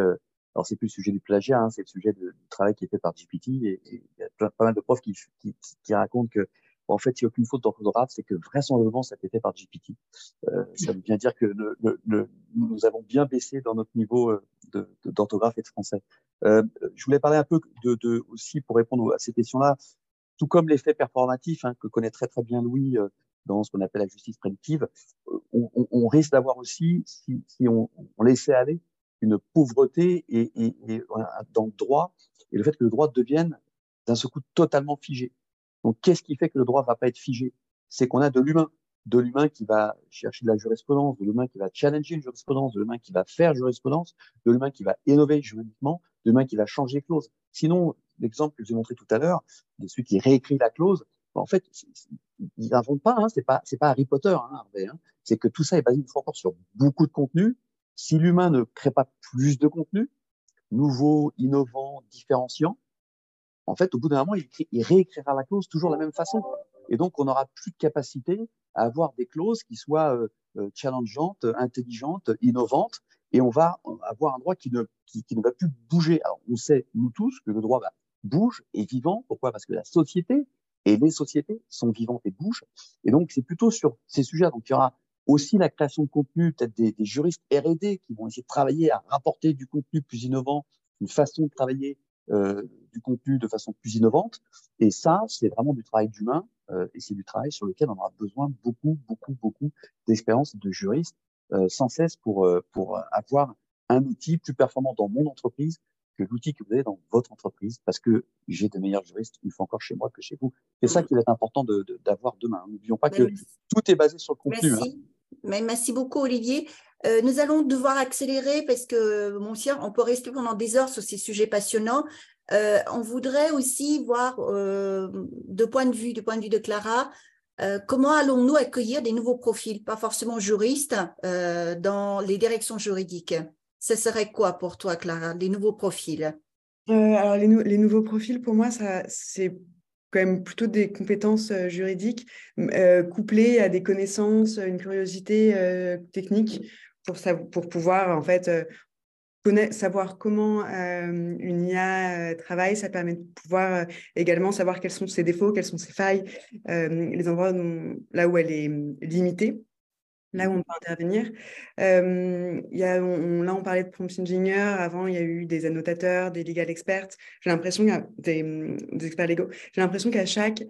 alors, c'est plus le sujet du plagiat, hein, c'est le sujet du travail qui est fait par GPT. Et, il y a pas mal de profs qui, qui, qui racontent que en fait, il n'y a aucune faute d'orthographe, c'est que vraisemblablement, ça a été fait par GPT. Euh, ça veut bien dire que nous avons bien baissé dans notre niveau euh, d'orthographe et de français. Euh, je voulais parler un peu de, aussi, pour répondre à ces questions-là, tout comme l'effet performatif hein, que connaît très très bien Louis dans ce qu'on appelle la justice prédictive, on, risque d'avoir aussi, si, on, laissait aller, une pauvreté et, dans le droit, et le fait que le droit devienne d'un seul coup totalement figé. Donc, qu'est-ce qui fait que le droit va pas être figé? C'est qu'on a de l'humain, de l'humain qui va chercher de la jurisprudence, de l'humain qui va challenger une jurisprudence, de l'humain qui va faire jurisprudence, de l'humain qui va innover juridiquement, de l'humain qui va changer les clauses. Sinon, l'exemple que je vous ai montré tout à l'heure, de celui qui réécrit la clause, en fait, ils n'inventent pas, hein, c'est pas, pas Harry Potter, hein, hein, c'est que tout ça est basé une fois encore sur beaucoup de contenu. Si l'humain ne crée pas plus de contenu, nouveau, innovant, différenciant, en fait, au bout d'un moment, il, réécrira la clause toujours de la même façon. Et donc, on n'aura plus de capacité à avoir des clauses qui soient euh, euh, challengeantes, intelligentes, innovantes, et on va avoir un droit qui ne, qui, ne va plus bouger. Alors, on sait, nous tous, que le droit va, bouge et vivant. Pourquoi? Parce que la société et les sociétés sont vivantes et bougent. Et donc, c'est plutôt sur ces sujets. Donc, il y aura aussi la création de contenu, peut-être des, des, juristes R&D qui vont essayer de travailler à rapporter du contenu plus innovant, une façon de travailler euh, du contenu de façon plus innovante. Et ça, c'est vraiment du travail d'humain euh, et c'est du travail sur lequel on aura besoin beaucoup, beaucoup, beaucoup d'expérience de juristes euh, sans cesse pour, euh, pour avoir un outil plus performant dans mon entreprise que l'outil que vous avez dans votre entreprise, parce que j'ai de meilleurs juristes, une fois encore chez moi que chez vous. C'est ça qui va être important d'avoir de, demain. N'oublions pas que tout est basé sur le contenu. Hein. Merci. Merci beaucoup, Olivier. Euh, nous allons devoir accélérer parce que, mon cher, on peut rester pendant des heures sur ces sujets passionnants. Euh, on voudrait aussi voir, euh, de point de vue, du point de vue de Clara, comment allons-nous accueillir des nouveaux profils, pas forcément juristes, dans les directions juridiques? Ce serait quoi pour toi, Clara, les nouveaux profils? Alors, les, nouveaux profils, pour moi, c'est quand même plutôt des compétences juridiques couplées à des connaissances, une curiosité technique pour, pouvoir en fait euh, savoir comment euh, une IA euh, travaille, ça permet de pouvoir également savoir quels sont ses défauts, quelles sont ses failles, les endroits là où elle est limitée, là où on peut intervenir. il y a, là, on parlait de prompt engineer, avant il y a eu des annotateurs, des legal experts, j'ai l'impression des, des, experts légaux, j'ai l'impression qu'à chaque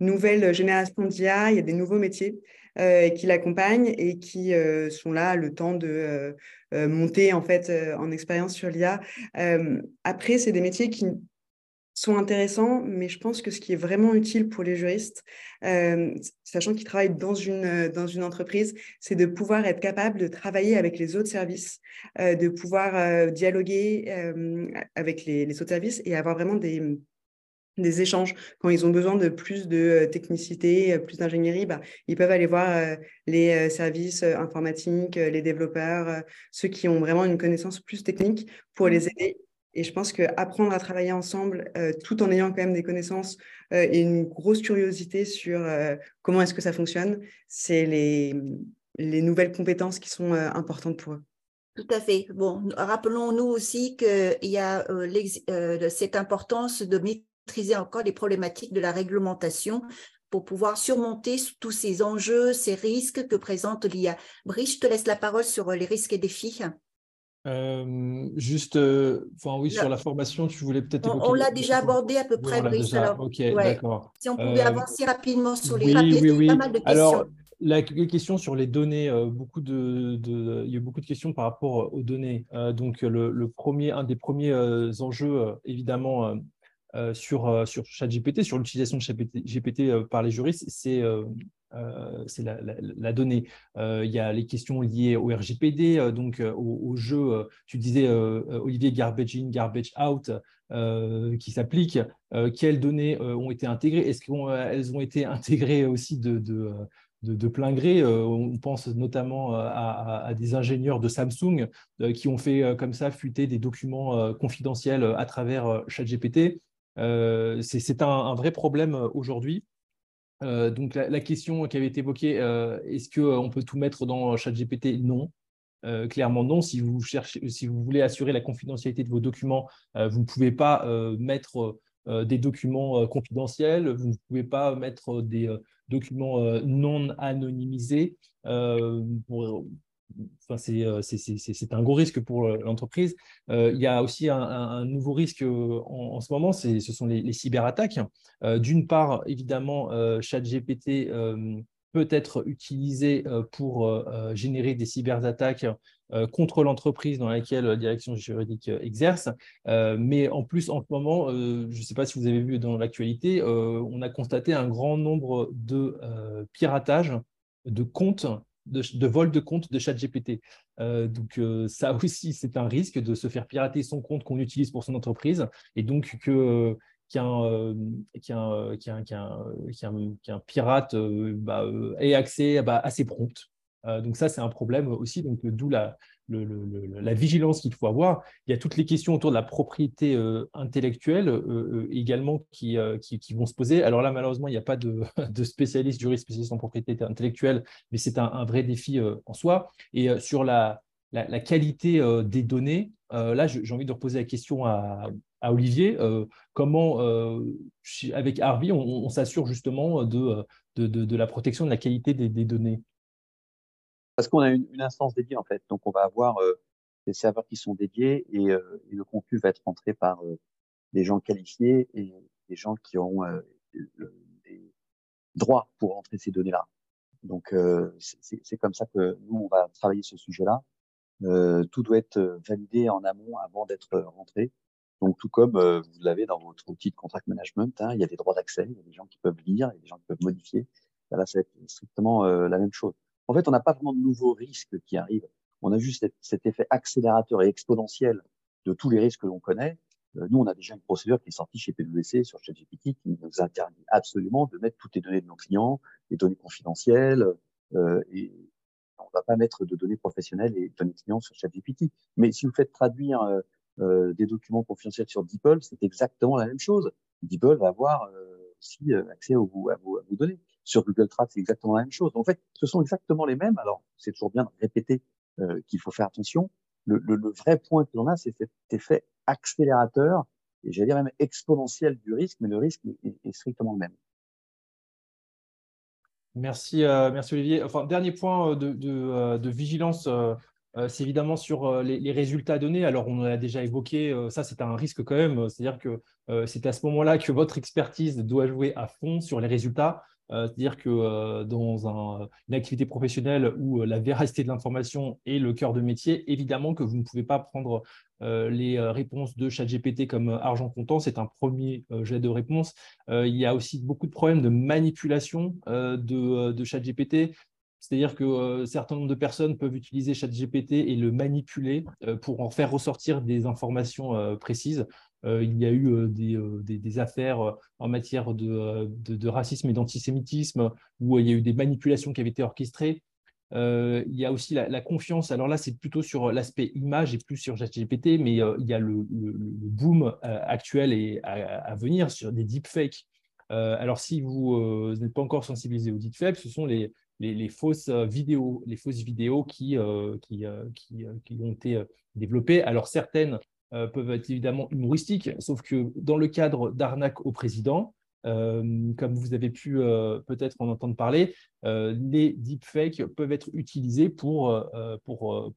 nouvelle génération d'IA, il y a des nouveaux métiers. Euh, qui l'accompagnent et qui euh, sont là le temps de euh, monter en fait en expérience sur l'IA. après, c'est des métiers qui sont intéressants, mais je pense que ce qui est vraiment utile pour les juristes, sachant qu'ils travaillent dans une, dans une entreprise, c'est de pouvoir être capable de travailler avec les autres services, de pouvoir dialoguer avec les, les, autres services et avoir vraiment des, des échanges. Quand ils ont besoin de plus de euh, technicité, euh, plus d'ingénierie, bah, ils peuvent aller voir euh, les services informatiques, les développeurs, ceux qui ont vraiment une connaissance plus technique pour les mmh. aider. Et je pense qu'apprendre à travailler ensemble, tout en ayant quand même des connaissances et une grosse curiosité sur comment est-ce que ça fonctionne, c'est les, les nouvelles compétences qui sont importantes pour eux. Tout à fait. Bon, rappelons-nous aussi qu'il y a cette importance de maîtriser encore les problématiques de la réglementation pour pouvoir surmonter tous ces enjeux, ces risques que présente l'IA. Brice, je te laisse la parole sur euh, les risques et défis. Euh, juste, euh, enfin oui, sur la formation, tu voulais peut-être On, l'a déjà abordé à peu près. Alors, ok, d'accord. Si on pouvait avancer rapidement sur les oui, oui, oui. pas mal de questions. Alors, la question sur les données, beaucoup de, de, il y a beaucoup de questions par rapport aux données. donc, le, le, premier, un des premiers enjeux, évidemment, sur, sur ChatGPT, sur l'utilisation de ChatGPT GPT par les juristes, c'est c'est la, donnée. il y a les questions liées au RGPD, donc au, jeu, tu disais, Olivier, garbage in, garbage out, qui s'applique. quelles données ont été intégrées? Est-ce qu'elles ont été intégrées aussi de, plein gré? On pense notamment à, des ingénieurs de Samsung qui ont fait comme ça fuiter des documents confidentiels à travers ChatGPT. Euh, c'est un, vrai problème euh, aujourd'hui. Euh, donc la, question qui avait été évoquée, est-ce qu'on peut tout mettre dans ChatGPT? Non. clairement non. Si vous, cherchez, si vous voulez assurer la confidentialité de vos documents, vous ne pouvez pas mettre des documents confidentiels, vous ne pouvez pas mettre des documents non anonymisés. Euh, c'est un gros risque pour euh, l'entreprise. Euh, il y a aussi un, nouveau risque en, ce moment, ce sont les, cyberattaques. D'une part, évidemment, ChatGPT peut être utilisé pour générer des cyberattaques contre l'entreprise dans laquelle la direction juridique exerce. mais en plus, en ce moment, je ne sais pas si vous avez vu dans l'actualité, on a constaté un grand nombre de piratages de comptes de, vol de compte de ChatGPT. Euh, donc euh, ça aussi, c'est un risque de se faire pirater son compte qu'on utilise pour son entreprise et donc que qu'un pirate bah, ait accès bah, à. Euh, donc ça, c'est un problème aussi. Donc d'où la, la vigilance qu'il faut avoir. Il y a toutes les questions autour de la propriété euh, intellectuelle euh, euh, également qui, vont se poser. Alors là, malheureusement, il n'y a pas de, spécialiste, juriste spécialiste en propriété intellectuelle, mais c'est un, vrai défi en soi. Et sur la, qualité des données, là, j'ai envie de reposer la question à, Olivier. comment, avec Harvey, on, s'assure justement de, la protection de la qualité des données? Parce qu'on a une, instance dédiée en fait. Donc on va avoir euh, des serveurs qui sont dédiés et, euh, le contenu va être rentré par euh, des gens qualifiés et des gens qui ont des droits pour rentrer ces données-là. Donc c'est comme ça que nous on va travailler ce sujet-là. tout doit être validé en amont avant d'être rentré. Donc tout comme vous l'avez dans votre outil de contract management, hein, il y a des droits d'accès, il y a des gens qui peuvent lire, il y a des gens qui peuvent modifier. Là, c'est strictement la même chose. En fait, on n'a pas vraiment de nouveaux risques qui arrivent. On a juste cet, effet accélérateur et exponentiel de tous les risques que l'on connaît. Euh, nous, on a déjà une procédure qui est sortie chez PwC sur ChatGPT qui nous interdit absolument de mettre toutes les données de nos clients, les données confidentielles, euh, et on ne va pas mettre de données professionnelles et données clients sur ChatGPT. Mais si vous faites traduire euh, euh des documents confidentiels sur DeepL, c'est exactement la même chose. DeepL va avoir euh, aussi accès à vos, à vos données. Sur Google Trad, c'est exactement la même chose. En fait, ce sont exactement les mêmes. Alors, c'est toujours bien de répéter euh, qu'il faut faire attention. Le, vrai point que l'on a, c'est cet effet accélérateur et j'allais dire même exponentiel du risque, mais le risque est, strictement le même. Merci, euh, merci Olivier. Enfin, dernier point euh, de, vigilance, c'est évidemment sur les, les, résultats donnés. Alors, on l'a déjà évoqué, ça c'est un risque quand même. C'est-à-dire que c'est à ce moment-là que votre expertise doit jouer à fond sur les résultats. Euh, c'est-à-dire que euh, dans une activité professionnelle où euh, la véracité de l'information est le cœur de métier, évidemment que vous ne pouvez pas prendre les réponses de ChatGPT comme argent comptant. C'est un premier jet de réponse. il y a aussi beaucoup de problèmes de manipulation de, ChatGPT. C'est-à-dire que certain nombre de personnes peuvent utiliser ChatGPT et le manipuler pour en faire ressortir des informations précises. Euh, il y a eu euh, euh, des, affaires en matière de, racisme et d'antisémitisme où il y a eu des manipulations qui avaient été orchestrées. il y a aussi la, confiance. Alors là, c'est plutôt sur l'aspect image et plus sur ChatGPT, mais il y a le, boom actuel et à, venir sur des deepfakes. alors, si vous n'êtes pas encore sensibilisé aux deepfakes, ce sont les, fausses vidéos, les fausses vidéos qui, ont été développées. Alors, certaines peuvent être évidemment humoristiques, sauf que dans le cadre d'arnaque au président, euh, comme vous avez pu euh, peut-être en entendre parler, les deepfakes peuvent être utilisés pour, pour,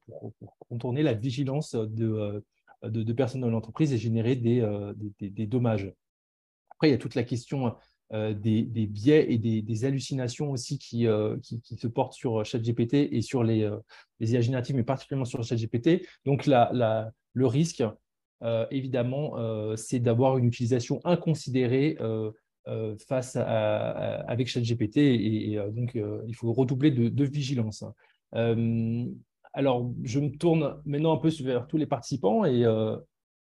contourner la vigilance de, de, personnes dans l'entreprise et générer des, des, dommages. Après, il y a toute la question des, biais et des, hallucinations aussi qui, qui, se portent sur ChatGPT et sur les, les IA génératives, mais particulièrement sur ChatGPT. Donc, le risque, euh, évidemment, euh, c'est d'avoir une utilisation inconsidérée euh, face à, avec ChatGPT et, donc il faut redoubler de, vigilance. alors, je me tourne maintenant un peu vers tous les participants et,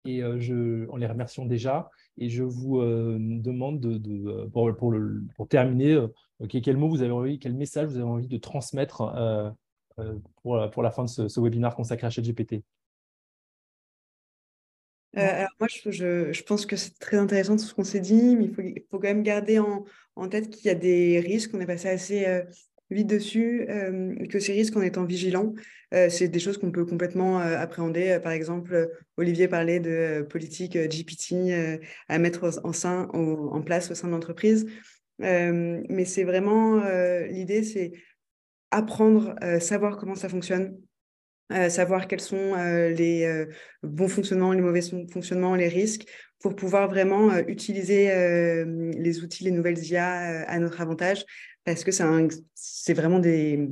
et je, en les remerciant déjà. Et je vous demande de, pour, terminer, quel mot vous avez envie, quel message vous avez envie de transmettre pour, pour, la fin de ce, ce webinaire consacré à ChatGPT? Euh, alors moi, je, je, pense que c'est très intéressant tout ce qu'on s'est dit, mais il faut, quand même garder en, en tête qu'il y a des risques. On est passé assez euh, vite dessus, euh, que ces risques, en étant vigilant, c'est des choses qu'on peut complètement appréhender. Par exemple, Olivier parlait de politique GPT à mettre en, sein, en place au sein de l'entreprise. mais c'est vraiment l'idée, c'est apprendre, savoir comment ça fonctionne, euh, savoir quels sont euh, les euh, bons fonctionnements, les mauvais fonctionnements, les risques, pour pouvoir vraiment utiliser les outils, les nouvelles IA à notre avantage. parce que c'est vraiment des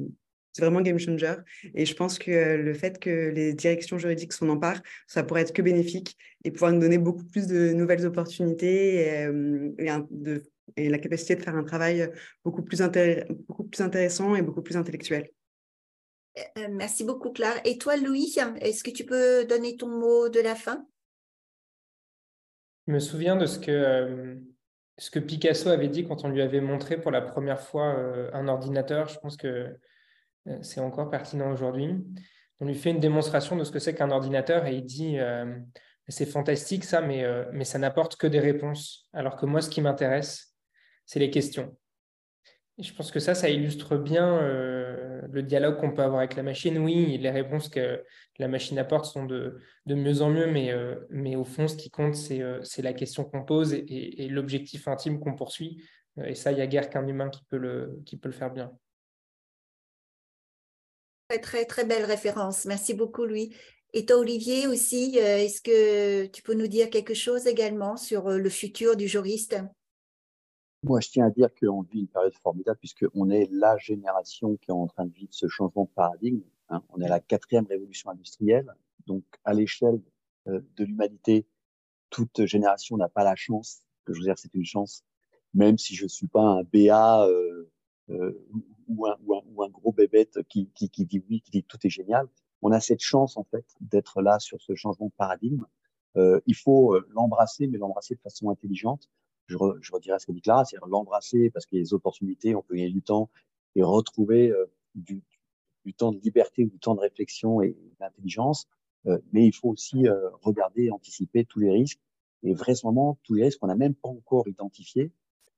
c'est vraiment game changer. Et je pense que le fait que les directions juridiques s'en emparent, ça pourrait être que bénéfique et pouvoir nous donner beaucoup plus de nouvelles opportunités euh, et la capacité de faire un travail beaucoup plus, beaucoup plus intéressant et beaucoup plus intellectuel. Euh, merci beaucoup, Claire. Et toi, Louis, est-ce que tu peux donner ton mot de la fin? Je me souviens de ce que, euh, Picasso avait dit quand on lui avait montré pour la première fois un ordinateur. Je pense que euh, c'est encore pertinent aujourd'hui. On lui fait une démonstration de ce que c'est qu'un ordinateur et il dit euh, c'est fantastique ça, mais, euh, ça n'apporte que des réponses. Alors que moi, ce qui m'intéresse, c'est les questions. Je pense que ça, ça illustre bien le dialogue qu'on peut avoir avec la machine. Oui, les réponses que la machine apporte sont de, de mieux en mieux, mais, mais au fond, ce qui compte, c'est la question qu'on pose et, l'objectif intime qu'on poursuit. Et ça, il n'y a guère qu'un humain qui peut, le, qui peut le faire bien. Très, très, belle référence. Merci beaucoup, Louis. Et toi, Olivier, aussi, euh, est-ce que tu peux nous dire quelque chose également sur euh, le futur du juriste? Moi, je tiens à dire qu'on vit une période formidable puisqu'on est la génération qui est en train de vivre ce changement de paradigme. Hein. On est la quatrième révolution industrielle. Donc, à l'échelle euh, de l'humanité, toute génération n'a pas la chance, que je veux dire, c'est une chance, même si je ne suis pas un BA ou un, ou un, gros bébête qui, dit oui, qui dit tout est génial. On a cette chance en fait d'être là sur ce changement de paradigme. Euh, il faut euh, l'embrasser, mais l'embrasser de façon intelligente. Je, je redirais ce que dit Clara, c'est l'embrasser parce qu'il y a des opportunités, on peut gagner du temps et retrouver euh, du, du, temps de liberté du temps de réflexion et d'intelligence. Euh, mais il faut aussi euh, regarder, anticiper tous les risques et vraisemblablement tous les risques qu'on n'a même pas encore identifiés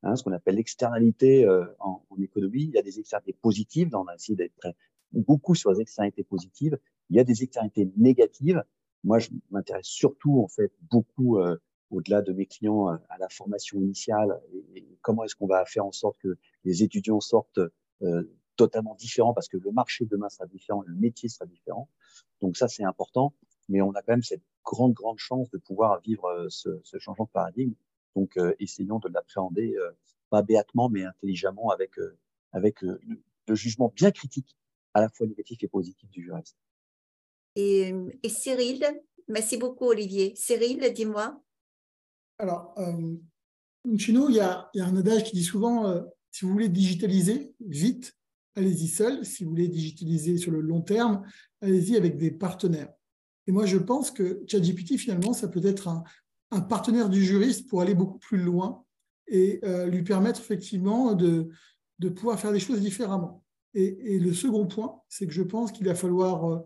Hein, ce qu'on appelle l'externalité euh, en, en, économie. Il y a des externalités positives, on a essayé d'être beaucoup sur les externalités positives. Il y a des externalités négatives. Moi, je m'intéresse surtout, en fait, beaucoup euh, au-delà de mes clients euh, à la formation initiale et, comment est-ce qu'on va faire en sorte que les étudiants sortent totalement différents parce que le marché demain sera différent, le métier sera différent. Donc ça, c'est important. Mais on a quand même cette grande, grande chance de pouvoir vivre ce, ce changement de paradigme donc, euh, essayons de l'appréhender, euh, pas béatement, mais intelligemment, avec, euh, avec le, jugement bien critique, à la fois négatif et positif du juriste. Et, et Cyril, merci beaucoup Olivier. Cyril, dis-moi. Alors, chez nous, il y, a, un adage qui dit souvent, si vous voulez digitaliser vite, allez-y seul. Si vous voulez digitaliser sur le long terme, allez-y avec des partenaires. Et moi, je pense que ChatGPT, finalement, ça peut être un, partenaire du juriste pour aller beaucoup plus loin et euh, lui permettre effectivement de, pouvoir faire des choses différemment. Et, le second point, c'est que je pense qu'il va falloir euh,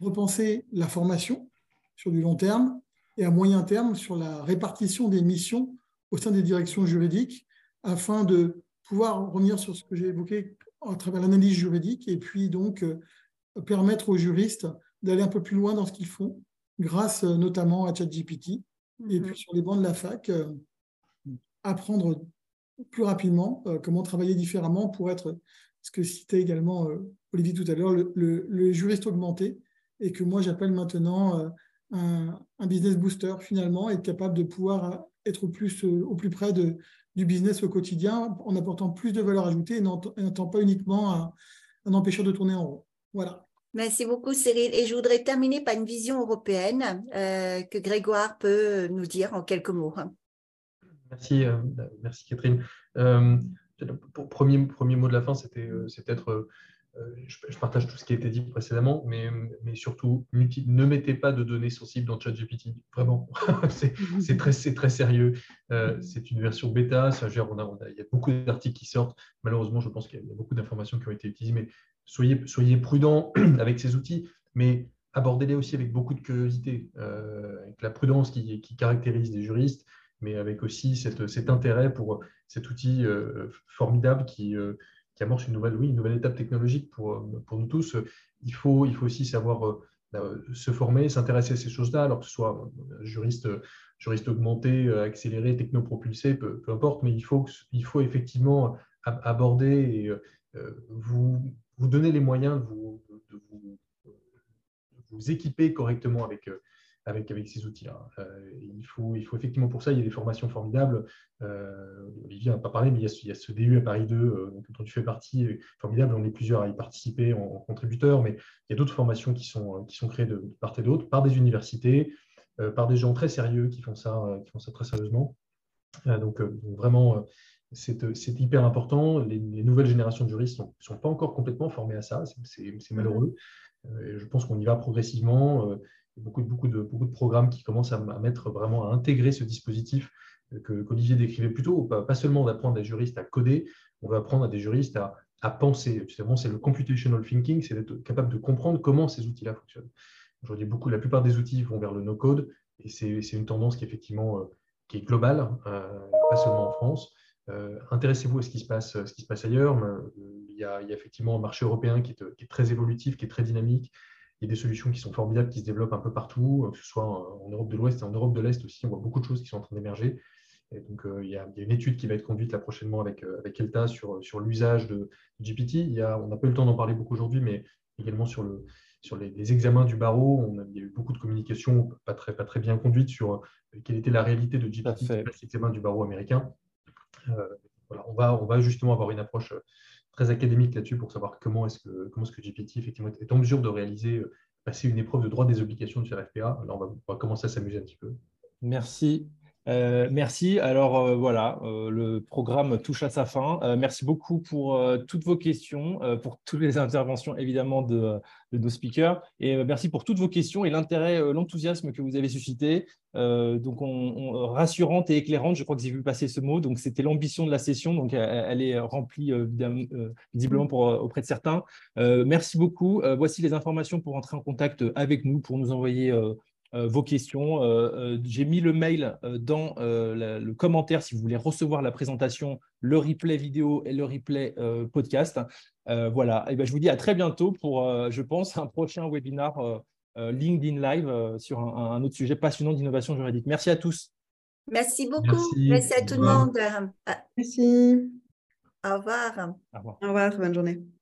repenser la formation sur du long terme et à moyen terme sur la répartition des missions au sein des directions juridiques afin de pouvoir revenir sur ce que j'ai évoqué à travers l'analyse juridique et puis donc euh, permettre aux juristes d'aller un peu plus loin dans ce qu'ils font grâce notamment à ChatGPT et puis sur les bancs de la fac, euh, apprendre plus rapidement euh, comment travailler différemment pour être, ce que citait également euh, Olivier tout à l'heure, le, juriste augmenté, et que moi j'appelle maintenant un, business booster finalement, être capable de pouvoir être au plus, au plus près de, du business au quotidien en apportant plus de valeur ajoutée et n'étant pas uniquement un, un empêcheur de tourner en rond. Voilà. Merci beaucoup, Cyril. Et je voudrais terminer par une vision européenne euh, que Grégoire peut nous dire en quelques mots. Merci, euh, merci Catherine. Euh, premier, premier mot de la fin, c'était c'est peut-être, je, partage tout ce qui a été dit précédemment, mais, surtout, ne mettez pas de données sensibles dans ChatGPT. Vraiment, c'est très, sérieux. c'est une version bêta. Ça, a, il y a beaucoup d'articles qui sortent. Malheureusement, je pense qu'il y a beaucoup d'informations qui ont été utilisées, mais soyez, soyez prudents avec ces outils, mais abordez-les aussi avec beaucoup de curiosité, euh, avec la prudence qui, caractérise les juristes, mais avec aussi cet intérêt pour cet outil euh, formidable euh, qui, amorce une nouvelle, oui, une nouvelle étape technologique pour, pour nous tous. Il faut, il faut aussi savoir se former, s'intéresser à ces choses-là, alors que ce soit juriste, juriste augmenté, accéléré, technopropulsé, peu, peu importe, mais il faut, il faut effectivement aborder et vous vous donner les moyens de vous, vous, équiper correctement avec, euh, avec, avec ces outils-là. il, faut, il faut effectivement pour ça, il y a des formations formidables. Olivier n'a pas parlé, mais il y, a, il y, a, ce DU à Paris 2 dont tu fais partie, formidable. On est plusieurs à y participer en, contributeur, mais il y a d'autres formations qui sont, qui sont créées de, part et d'autre par des universités, par des gens très sérieux qui font ça, qui font ça très sérieusement. donc, vraiment, c'est hyper important. Les, nouvelles générations de juristes ne sont, pas encore complètement formées à ça. C'est malheureux. Euh, je pense qu'on y va progressivement. Euh, beaucoup, de, beaucoup de programmes qui commencent à, mettre vraiment à intégrer ce dispositif euh, qu'Olivier décrivait plus tôt. Pas, seulement d'apprendre à des juristes à coder, on va apprendre à des juristes à, penser. C'est le computational thinking, c'est d'être capable de comprendre comment ces outils-là fonctionnent. Aujourd'hui, beaucoup, la plupart des outils vont vers le no-code, et c'est une tendance qui est effectivement qui est globale, pas seulement en France. Euh, intéressez-vous à ce qui, se passe, qui ailleurs. Euh, il y, a, effectivement un marché européen qui est, très évolutif, qui est très dynamique. Il y a des solutions qui sont formidables, qui se développent un peu partout, que ce soit en Europe de l'Ouest et en Europe de l'Est aussi. On voit beaucoup de choses qui sont en train d'émerger. donc, euh, il, y a, une étude qui va être conduite là prochainement avec, avec Elta sur, sur l'usage de, GPT. Il y a, on n'a pas eu le temps d'en parler beaucoup aujourd'hui, mais également sur, le, sur les, examens du barreau. On a, il y a eu beaucoup de communications pas très, pas très bien conduites sur quelle était la réalité de GPT l'examen du barreau américain. Euh, voilà, on, va, on va justement avoir une approche euh, très académique là-dessus pour savoir comment est-ce que, comment est que GPT effectivement, est en mesure de réaliser, euh, passer une épreuve de droit des obligations de RFPA. Là, on va commencer à s'amuser un petit peu. Merci. Euh, merci. Alors euh, voilà, euh, le programme touche à sa fin. merci beaucoup pour toutes vos questions, pour toutes les interventions évidemment de, nos speakers. Et merci pour toutes vos questions et l'intérêt, l'enthousiasme que vous avez suscité. donc, on, rassurante et éclairante, je crois que j'ai vu passer ce mot. Donc, c'était l'ambition de la session. Donc, elle, est remplie visiblement pour, auprès de certains. merci beaucoup. voici les informations pour entrer en contact avec nous, pour nous envoyer vos questions. Euh, euh, j'ai mis le mail dans le commentaire si vous voulez recevoir la présentation, le replay vidéo et le replay podcast. voilà, et ben, je vous dis à très bientôt pour, je pense, un prochain webinar LinkedIn Live sur un, autre sujet passionnant d'innovation juridique. Merci à tous. Merci beaucoup. Merci, à tout le monde. Merci. Au revoir. Au revoir. Au revoir. Bonne journée.